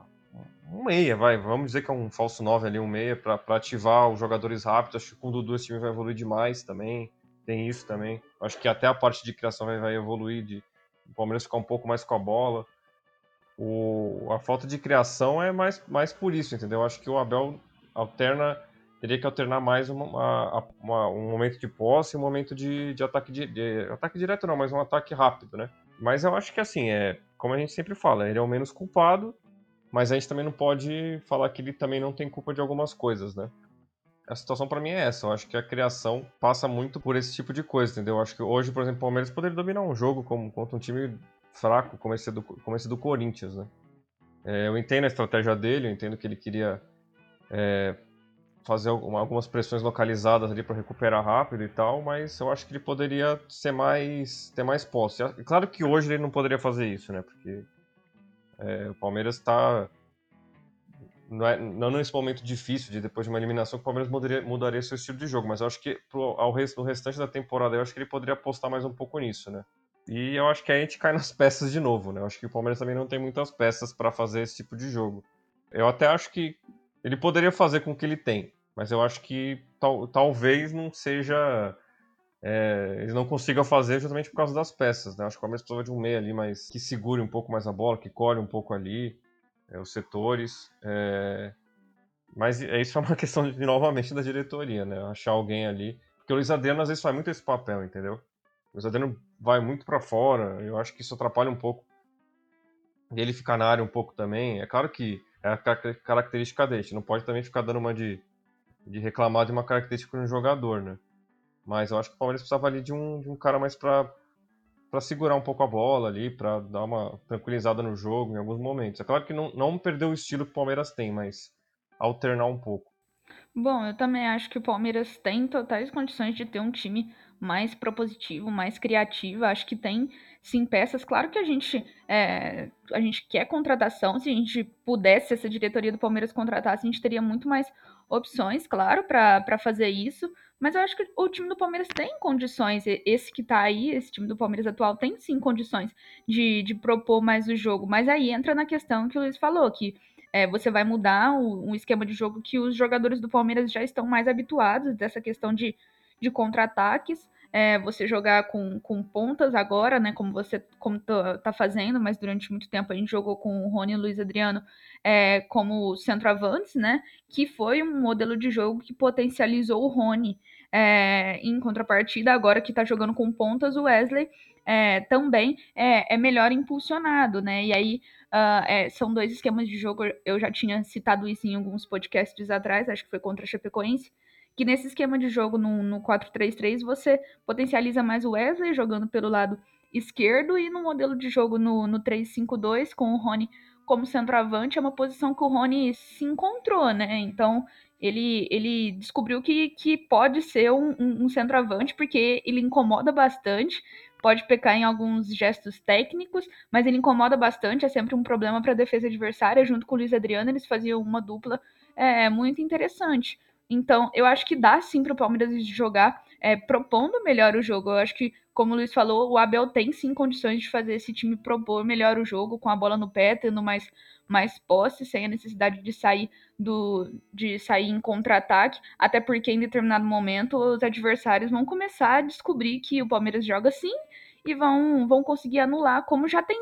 um meia, vai. Vamos dizer que é um falso 9 ali, um meia, para ativar os jogadores rápidos. Acho que com o Dudu esse time vai evoluir demais também. Tem isso também. Acho que até a parte de criação vai, vai evoluir, de o Palmeiras ficar um pouco mais com a bola. O, a falta de criação é mais, mais por isso, entendeu? Acho que o Abel alterna teria que alternar mais uma, uma, um momento de posse e um momento de, de ataque de, de, ataque direto não, mas um ataque rápido, né? Mas eu acho que assim, é, como a gente sempre fala, ele é o menos culpado, mas a gente também não pode falar que ele também não tem culpa de algumas coisas, né? A situação para mim é essa. Eu acho que a criação passa muito por esse tipo de coisa, entendeu? Eu acho que hoje, por exemplo, o Palmeiras poderia dominar um jogo como, contra um time fraco, como esse do, como esse do Corinthians, né? É, eu entendo a estratégia dele, eu entendo que ele queria é, fazer algumas pressões localizadas ali para recuperar rápido e tal, mas eu acho que ele poderia ser mais ter mais posse. É claro que hoje ele não poderia fazer isso, né? Porque é, o Palmeiras está não, é, não nesse momento difícil de depois de uma eliminação que o Palmeiras mudaria, mudaria seu estilo de jogo, mas eu acho que pro, ao resto, no restante da temporada eu acho que ele poderia apostar mais um pouco nisso, né? E eu acho que a gente cai nas peças de novo, né? Eu acho que o Palmeiras também não tem muitas peças para fazer esse tipo de jogo. Eu até acho que ele poderia fazer com o que ele tem, mas eu acho que tal, talvez não seja. É, ele não consiga fazer justamente por causa das peças, né? Acho que o Palmeiras precisa de um meio ali, mas que segure um pouco mais a bola, que colhe um pouco ali é, os setores. É... Mas isso é uma questão, de, novamente, da diretoria, né? Achar alguém ali. Porque o Luiz Adriano às vezes faz muito esse papel, entendeu? O Luiz Adriano vai muito para fora. Eu acho que isso atrapalha um pouco ele ficar na área um pouco também. É claro que é a característica dele. Não pode também ficar dando uma de, de reclamar de uma característica de um jogador, né? Mas eu acho que o Palmeiras precisava ali de um, de um cara mais para para segurar um pouco a bola ali, para dar uma tranquilizada no jogo em alguns momentos. É claro que não, não perdeu o estilo que o Palmeiras tem, mas alternar um pouco. Bom, eu também acho que o Palmeiras tem totais condições de ter um time mais propositivo, mais criativo. Acho que tem sim peças. Claro que a gente é, a gente quer contratação. Se a gente pudesse, essa diretoria do Palmeiras contratasse, a gente teria muito mais opções, claro, para fazer isso. Mas eu acho que o time do Palmeiras tem condições. Esse que tá aí, esse time do Palmeiras atual, tem sim condições de, de propor mais o jogo. Mas aí entra na questão que o Luiz falou, que é, você vai mudar o, um esquema de jogo que os jogadores do Palmeiras já estão mais habituados dessa questão de, de contra-ataques é, você jogar com, com pontas agora, né? Como você como tá, tá, fazendo, mas durante muito tempo a gente jogou com o Rony e o Luiz Adriano é, como centroavantes, né? Que foi um modelo de jogo que potencializou o Rony. É, em contrapartida, agora que tá jogando com pontas, o Wesley é, também é, é, melhor impulsionado, né? E aí uh, são dois esquemas de jogo. Eu já tinha citado isso em alguns podcasts atrás, acho que foi contra a Chapecoense que nesse esquema de jogo no, no 4-3-3 você potencializa mais o Wesley jogando pelo lado esquerdo e no modelo de jogo no, no 3-5-2 com o Rony como centroavante é uma posição que o Rony se encontrou, né? Então ele, ele descobriu que, que pode ser um, um, um centroavante porque ele incomoda bastante, pode pecar em alguns gestos técnicos, mas ele incomoda bastante, é sempre um problema para a defesa adversária. Junto com o Luiz Adriano, eles faziam uma dupla é, muito interessante. Então, eu acho que dá sim para o Palmeiras jogar é, propondo melhor o jogo. Eu acho que, como o Luiz falou, o Abel tem sim condições de fazer esse time propor melhor o jogo, com a bola no pé, tendo mais, mais posse, sem a necessidade de sair do de sair em contra-ataque, até porque em determinado momento os adversários vão começar a descobrir que o Palmeiras joga sim e vão, vão conseguir anular, como já tem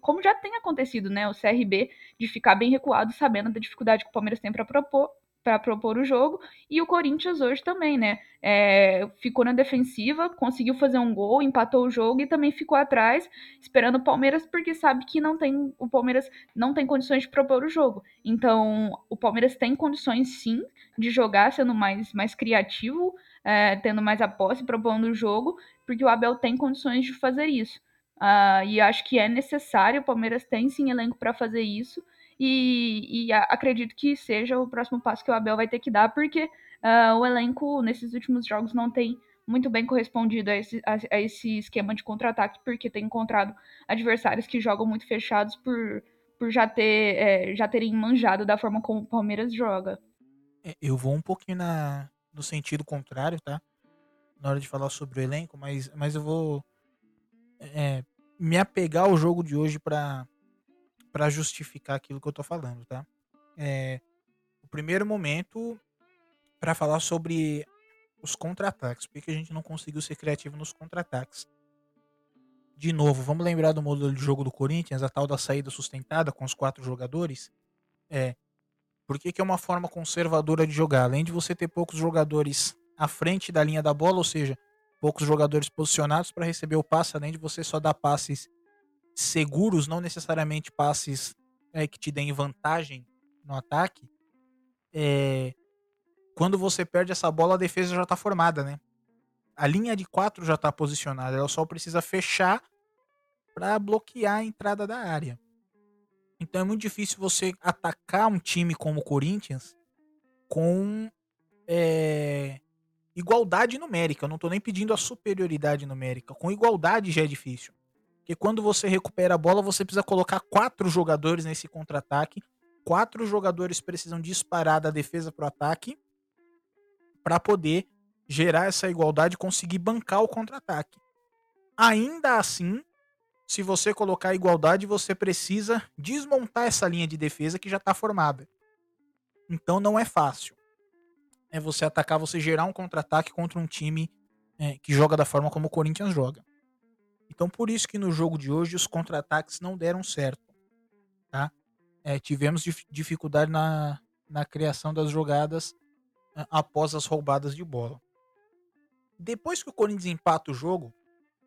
como já tem acontecido, né? O CRB de ficar bem recuado, sabendo da dificuldade que o Palmeiras tem para propor para propor o jogo. E o Corinthians hoje também, né? É, ficou na defensiva, conseguiu fazer um gol, empatou o jogo e também ficou atrás, esperando o Palmeiras, porque sabe que não tem o Palmeiras não tem condições de propor o jogo. Então, o Palmeiras tem condições sim de jogar, sendo mais, mais criativo, é, tendo mais a posse, propondo o jogo, porque o Abel tem condições de fazer isso. Uh, e acho que é necessário, o Palmeiras tem sim elenco para fazer isso. E, e acredito que seja o próximo passo que o Abel vai ter que dar, porque uh, o elenco nesses últimos jogos não tem muito bem correspondido a esse, a, a esse esquema de contra-ataque, porque tem encontrado adversários que jogam muito fechados por, por já, ter, é, já terem manjado da forma como o Palmeiras joga. É, eu vou um pouquinho na, no sentido contrário, tá? Na hora de falar sobre o elenco, mas, mas eu vou é, me apegar ao jogo de hoje para para justificar aquilo que eu tô falando, tá? É, o primeiro momento para falar sobre os contra-ataques, porque a gente não conseguiu ser criativo nos contra-ataques. De novo, vamos lembrar do modelo de jogo do Corinthians, a tal da saída sustentada com os quatro jogadores? É. Por que, que é uma forma conservadora de jogar? Além de você ter poucos jogadores à frente da linha da bola, ou seja, poucos jogadores posicionados para receber o passe, além de você só dar passes seguros, não necessariamente passes é, que te deem vantagem no ataque, é, quando você perde essa bola, a defesa já está formada, né? A linha de quatro já está posicionada, ela só precisa fechar para bloquear a entrada da área. Então é muito difícil você atacar um time como o Corinthians com é, igualdade numérica. Eu não estou nem pedindo a superioridade numérica. Com igualdade já é difícil. Porque quando você recupera a bola, você precisa colocar quatro jogadores nesse contra-ataque. Quatro jogadores precisam disparar da defesa para o ataque para poder gerar essa igualdade e conseguir bancar o contra-ataque. Ainda assim, se você colocar igualdade, você precisa desmontar essa linha de defesa que já está formada. Então não é fácil. É você atacar, você gerar um contra-ataque contra um time é, que joga da forma como o Corinthians joga. Então por isso que no jogo de hoje os contra-ataques não deram certo. Tá? É, tivemos dif dificuldade na, na criação das jogadas após as roubadas de bola. Depois que o Corinthians empata o jogo,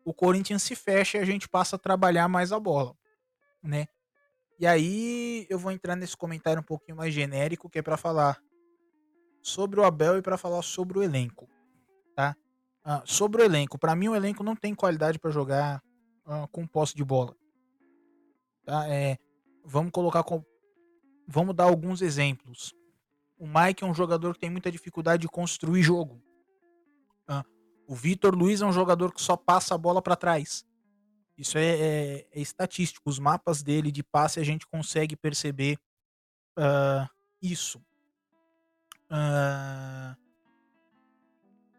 o Corinthians se fecha e a gente passa a trabalhar mais a bola, né? E aí eu vou entrar nesse comentário um pouquinho mais genérico, que é para falar sobre o Abel e para falar sobre o elenco? Ah, sobre o elenco, para mim o elenco não tem qualidade para jogar ah, com posse de bola. Tá? É, vamos colocar com, vamos dar alguns exemplos. O Mike é um jogador que tem muita dificuldade de construir jogo. Ah, o Vitor Luiz é um jogador que só passa a bola para trás. Isso é, é, é, estatístico. Os mapas dele de passe a gente consegue perceber uh, isso. Uh,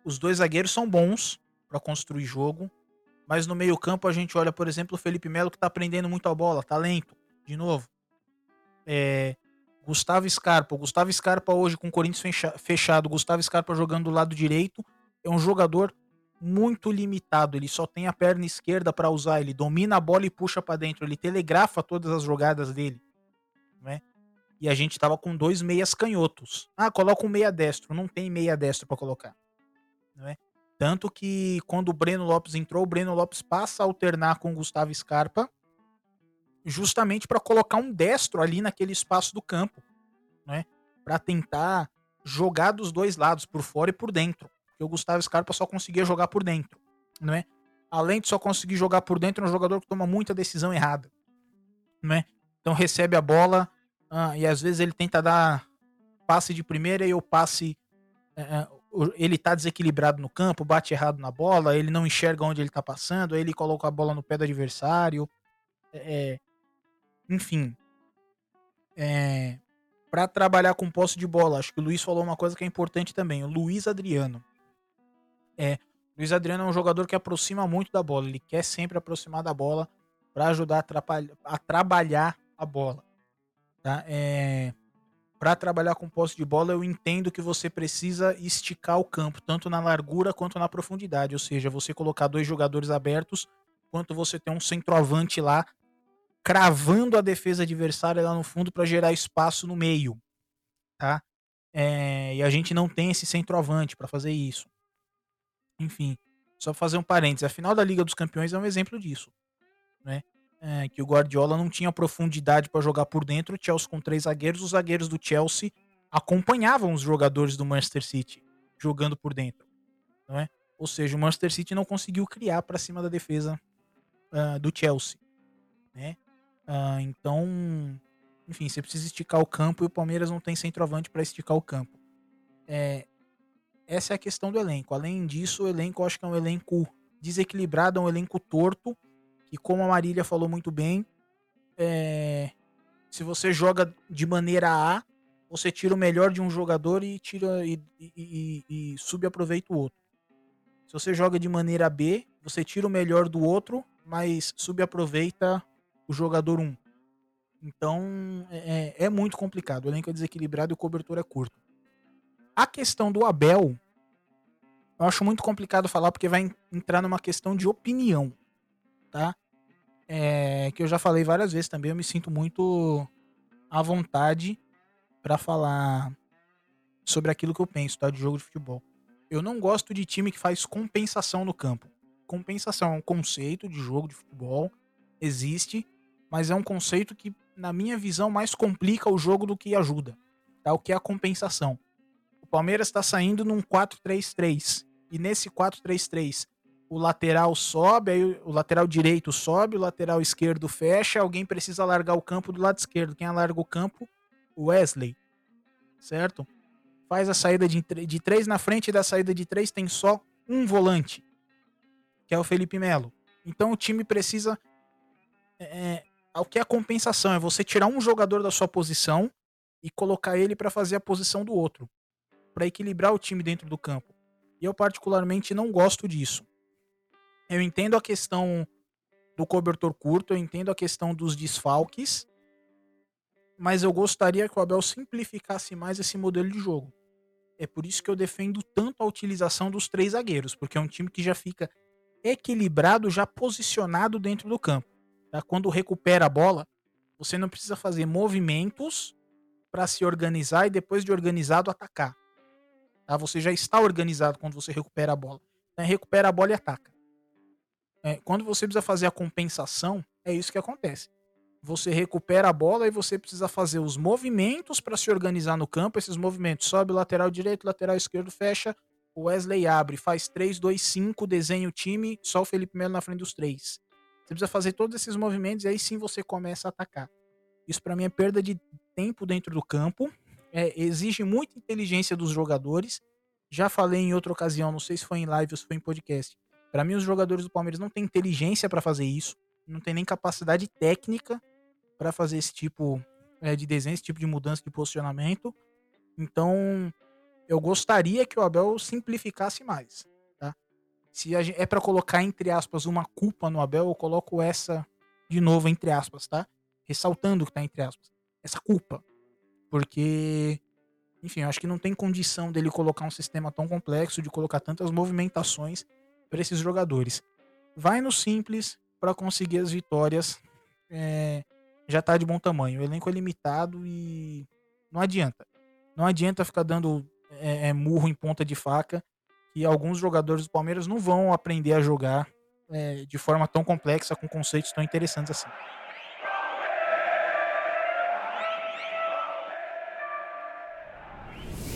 os dois zagueiros são bons para construir jogo, mas no meio-campo a gente olha, por exemplo, o Felipe Melo que tá aprendendo muito a bola, talento, de novo. É, Gustavo Scarpa. O Gustavo Scarpa hoje com o Corinthians fechado, Gustavo Scarpa jogando do lado direito, é um jogador muito limitado. Ele só tem a perna esquerda para usar. Ele domina a bola e puxa para dentro. Ele telegrafa todas as jogadas dele, né? E a gente tava com dois meias canhotos. Ah, coloca um meia destro. Não tem meia destro para colocar. Né? Tanto que quando o Breno Lopes entrou, o Breno Lopes passa a alternar com o Gustavo Scarpa, justamente para colocar um destro ali naquele espaço do campo, né? Para tentar jogar dos dois lados, por fora e por dentro. Porque o Gustavo Scarpa só conseguia jogar por dentro, não é? Além de só conseguir jogar por dentro, é um jogador que toma muita decisão errada, não é? Então recebe a bola ah, e às vezes ele tenta dar passe de primeira e o passe é, ele tá desequilibrado no campo, bate errado na bola, ele não enxerga onde ele tá passando, aí ele coloca a bola no pé do adversário. É, é enfim. É, para trabalhar com posse de bola, acho que o Luiz falou uma coisa que é importante também. O Luiz Adriano. É, Luiz Adriano é um jogador que aproxima muito da bola. Ele quer sempre aproximar da bola para ajudar a, a, trabalhar a bola. Tá? É, para trabalhar com posse de bola, eu entendo que você precisa esticar o campo, tanto na largura quanto na profundidade. Ou seja, você colocar dois jogadores abertos, quanto você tem um centroavante lá cravando a defesa adversária lá no fundo para gerar espaço no meio, tá? É, e a gente não tem esse centroavante para fazer isso. Enfim, só fazer um parênteses. A final da Liga dos Campeões é um exemplo disso, né? É, que o Guardiola não tinha profundidade para jogar por dentro. O Chelsea com três zagueiros, os zagueiros do Chelsea acompanhavam os jogadores do Manchester City jogando por dentro, não é? Ou seja, o Manchester City não conseguiu criar para cima da defesa uh, do Chelsea, né? Uh, então, enfim, você precisa esticar o campo e o Palmeiras não tem centroavante para esticar o campo. É, essa é a questão do elenco. Além disso, o elenco eu acho que é um elenco desequilibrado, é um elenco torto que, como a Marília falou muito bem, é, se você joga de maneira A, você tira o melhor de um jogador e tira e, e, e, e subaproveita o outro. Se você joga de maneira B, você tira o melhor do outro, mas subaproveita o jogador 1. Então é, é, é muito complicado. O elenco é desequilibrado e o cobertor é curto. A questão do Abel, eu acho muito complicado falar porque vai entrar numa questão de opinião tá? É, que eu já falei várias vezes também, eu me sinto muito à vontade para falar sobre aquilo que eu penso, tá? De jogo de futebol. Eu não gosto de time que faz compensação no campo. Compensação é um conceito de jogo de futebol existe, mas é um conceito que, na minha visão, mais complica o jogo do que ajuda. Tá? O que é a compensação. O Palmeiras está saindo num 4-3-3. E nesse 4-3-3, o lateral sobe, aí o lateral direito sobe, o lateral esquerdo fecha, alguém precisa largar o campo do lado esquerdo. Quem alarga o campo? Wesley. Certo? Faz a saída de, de três na frente da saída de três tem só um volante, que é o Felipe Melo. Então o time precisa. É, o que é a compensação? É você tirar um jogador da sua posição e colocar ele para fazer a posição do outro, para equilibrar o time dentro do campo. E eu particularmente não gosto disso. Eu entendo a questão do cobertor curto, eu entendo a questão dos desfalques, mas eu gostaria que o Abel simplificasse mais esse modelo de jogo. É por isso que eu defendo tanto a utilização dos três zagueiros, porque é um time que já fica equilibrado, já posicionado dentro do campo. Tá? Quando recupera a bola, você não precisa fazer movimentos para se organizar e depois de organizado atacar. Tá? Você já está organizado quando você recupera a bola. Então, recupera a bola e ataca. É, quando você precisa fazer a compensação, é isso que acontece. Você recupera a bola e você precisa fazer os movimentos para se organizar no campo. Esses movimentos sobe lateral direito, lateral esquerdo, fecha. O Wesley abre, faz 3, 2, 5, desenha o time, só o Felipe Melo na frente dos três. Você precisa fazer todos esses movimentos e aí sim você começa a atacar. Isso para mim é perda de tempo dentro do campo. É, exige muita inteligência dos jogadores. Já falei em outra ocasião, não sei se foi em live ou se foi em podcast. Para mim, os jogadores do Palmeiras não têm inteligência para fazer isso, não tem nem capacidade técnica para fazer esse tipo é, de desenho, esse tipo de mudança de posicionamento. Então, eu gostaria que o Abel simplificasse mais, tá? Se gente, é para colocar entre aspas uma culpa no Abel, eu coloco essa de novo entre aspas, tá? Ressaltando que tá entre aspas. Essa culpa. Porque enfim, eu acho que não tem condição dele colocar um sistema tão complexo, de colocar tantas movimentações para esses jogadores. Vai no simples para conseguir as vitórias. É, já tá de bom tamanho. O elenco é limitado e não adianta. Não adianta ficar dando é, é, murro em ponta de faca que alguns jogadores do Palmeiras não vão aprender a jogar é, de forma tão complexa com conceitos tão interessantes assim.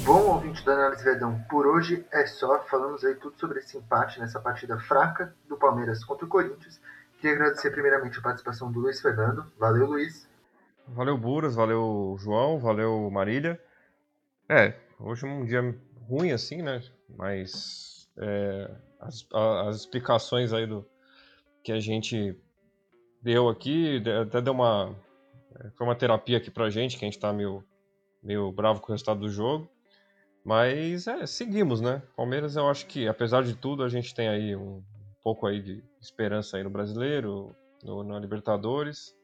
Bom, ouvinte da Análise Verdão, por hoje é só. Falamos aí tudo sobre esse empate nessa partida fraca do Palmeiras contra o Corinthians. Queria agradecer primeiramente a participação do Luiz Fernando. Valeu, Luiz. Valeu, Buras. Valeu, João. Valeu, Marília. É, hoje é um dia ruim assim, né? Mas é, as, as explicações aí do que a gente deu aqui até deu uma é, foi uma terapia aqui pra gente, que a gente tá meio, meio bravo com o resultado do jogo. Mas é, seguimos, né? Palmeiras, eu acho que, apesar de tudo, a gente tem aí um pouco aí de esperança aí no brasileiro, no, na Libertadores.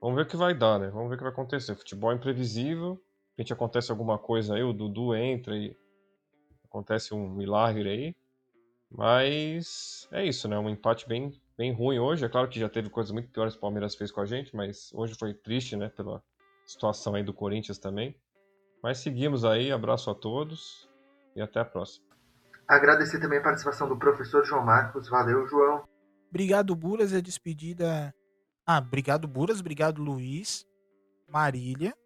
Vamos ver o que vai dar, né? Vamos ver o que vai acontecer. Futebol é imprevisível. De repente acontece alguma coisa aí, o Dudu entra e acontece um milagre aí. Mas é isso, né? Um empate bem, bem ruim hoje. É claro que já teve coisas muito piores que o Palmeiras fez com a gente, mas hoje foi triste, né? Pela situação aí do Corinthians também. Mas seguimos aí, abraço a todos e até a próxima. Agradecer também a participação do professor João Marcos. Valeu, João. Obrigado, Buras. A despedida. Ah, obrigado, Buras. Obrigado, Luiz, Marília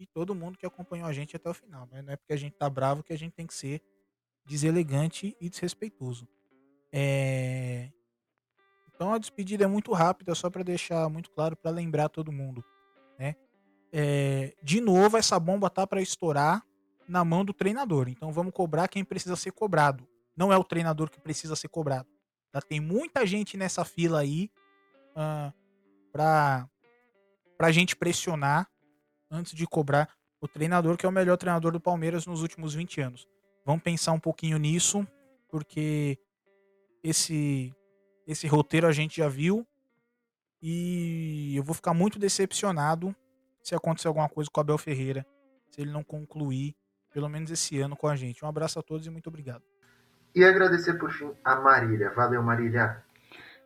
e todo mundo que acompanhou a gente até o final. Né? Não é porque a gente tá bravo que a gente tem que ser deselegante e desrespeitoso. É... Então a despedida é muito rápida, só para deixar muito claro, para lembrar todo mundo. Né? É, de novo, essa bomba tá para estourar na mão do treinador. Então vamos cobrar quem precisa ser cobrado. Não é o treinador que precisa ser cobrado. Já tem muita gente nessa fila aí uh, para a gente pressionar antes de cobrar o treinador, que é o melhor treinador do Palmeiras nos últimos 20 anos. Vamos pensar um pouquinho nisso, porque esse, esse roteiro a gente já viu. E eu vou ficar muito decepcionado se acontecer alguma coisa com o Abel Ferreira, se ele não concluir, pelo menos esse ano, com a gente. Um abraço a todos e muito obrigado. E agradecer por fim a Marília. Valeu, Marília.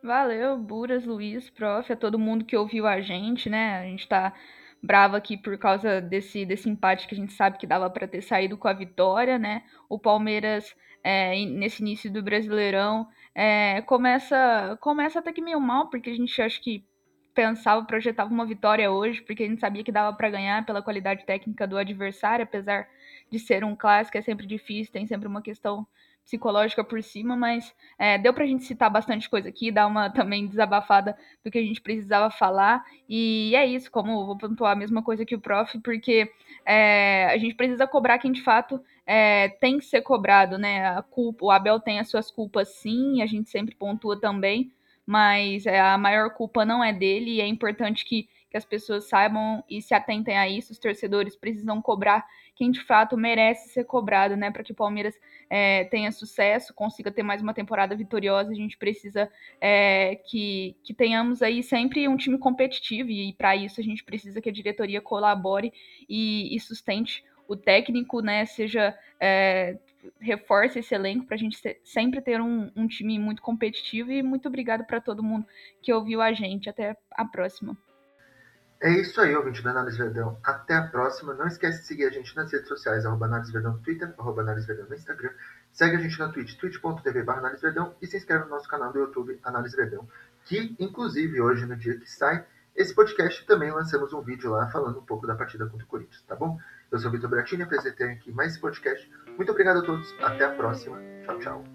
Valeu, Buras, Luiz, prof, a todo mundo que ouviu a gente, né? A gente tá bravo aqui por causa desse, desse empate que a gente sabe que dava para ter saído com a vitória, né? O Palmeiras, é, nesse início do Brasileirão, é, começa, começa até que meio mal, porque a gente acha que pensava, projetava uma vitória hoje, porque a gente sabia que dava para ganhar pela qualidade técnica do adversário, apesar de ser um clássico, é sempre difícil, tem sempre uma questão psicológica por cima, mas é, deu pra gente citar bastante coisa aqui, dar uma também desabafada do que a gente precisava falar. E é isso, como vou pontuar a mesma coisa que o prof, porque é, a gente precisa cobrar quem de fato é, tem que ser cobrado, né? A culpa, o Abel tem as suas culpas sim, a gente sempre pontua também, mas é, a maior culpa não é dele, e é importante que, que as pessoas saibam e se atentem a isso, os torcedores precisam cobrar quem de fato merece ser cobrado, né? Para que o Palmeiras é, tenha sucesso, consiga ter mais uma temporada vitoriosa, a gente precisa é, que, que tenhamos aí sempre um time competitivo, e para isso a gente precisa que a diretoria colabore e, e sustente o técnico, né? Seja. É, reforce esse elenco para a gente sempre ter um, um time muito competitivo e muito obrigado para todo mundo que ouviu a gente. Até a próxima. É isso aí, ouvinte do Análise Verdão. Até a próxima. Não esquece de seguir a gente nas redes sociais, arroba Análise Verdão no Twitter, arroba Análise Verdão no Instagram. Segue a gente na Twitch, twitch.tv barra e se inscreve no nosso canal do YouTube, Análise Verdão. Que, inclusive, hoje, no dia que sai esse podcast, também lançamos um vídeo lá falando um pouco da partida contra o Corinthians, tá bom? Eu sou o Vitor Bratini, apresentei aqui mais esse podcast. Muito obrigado a todos, até a próxima. Tchau, tchau.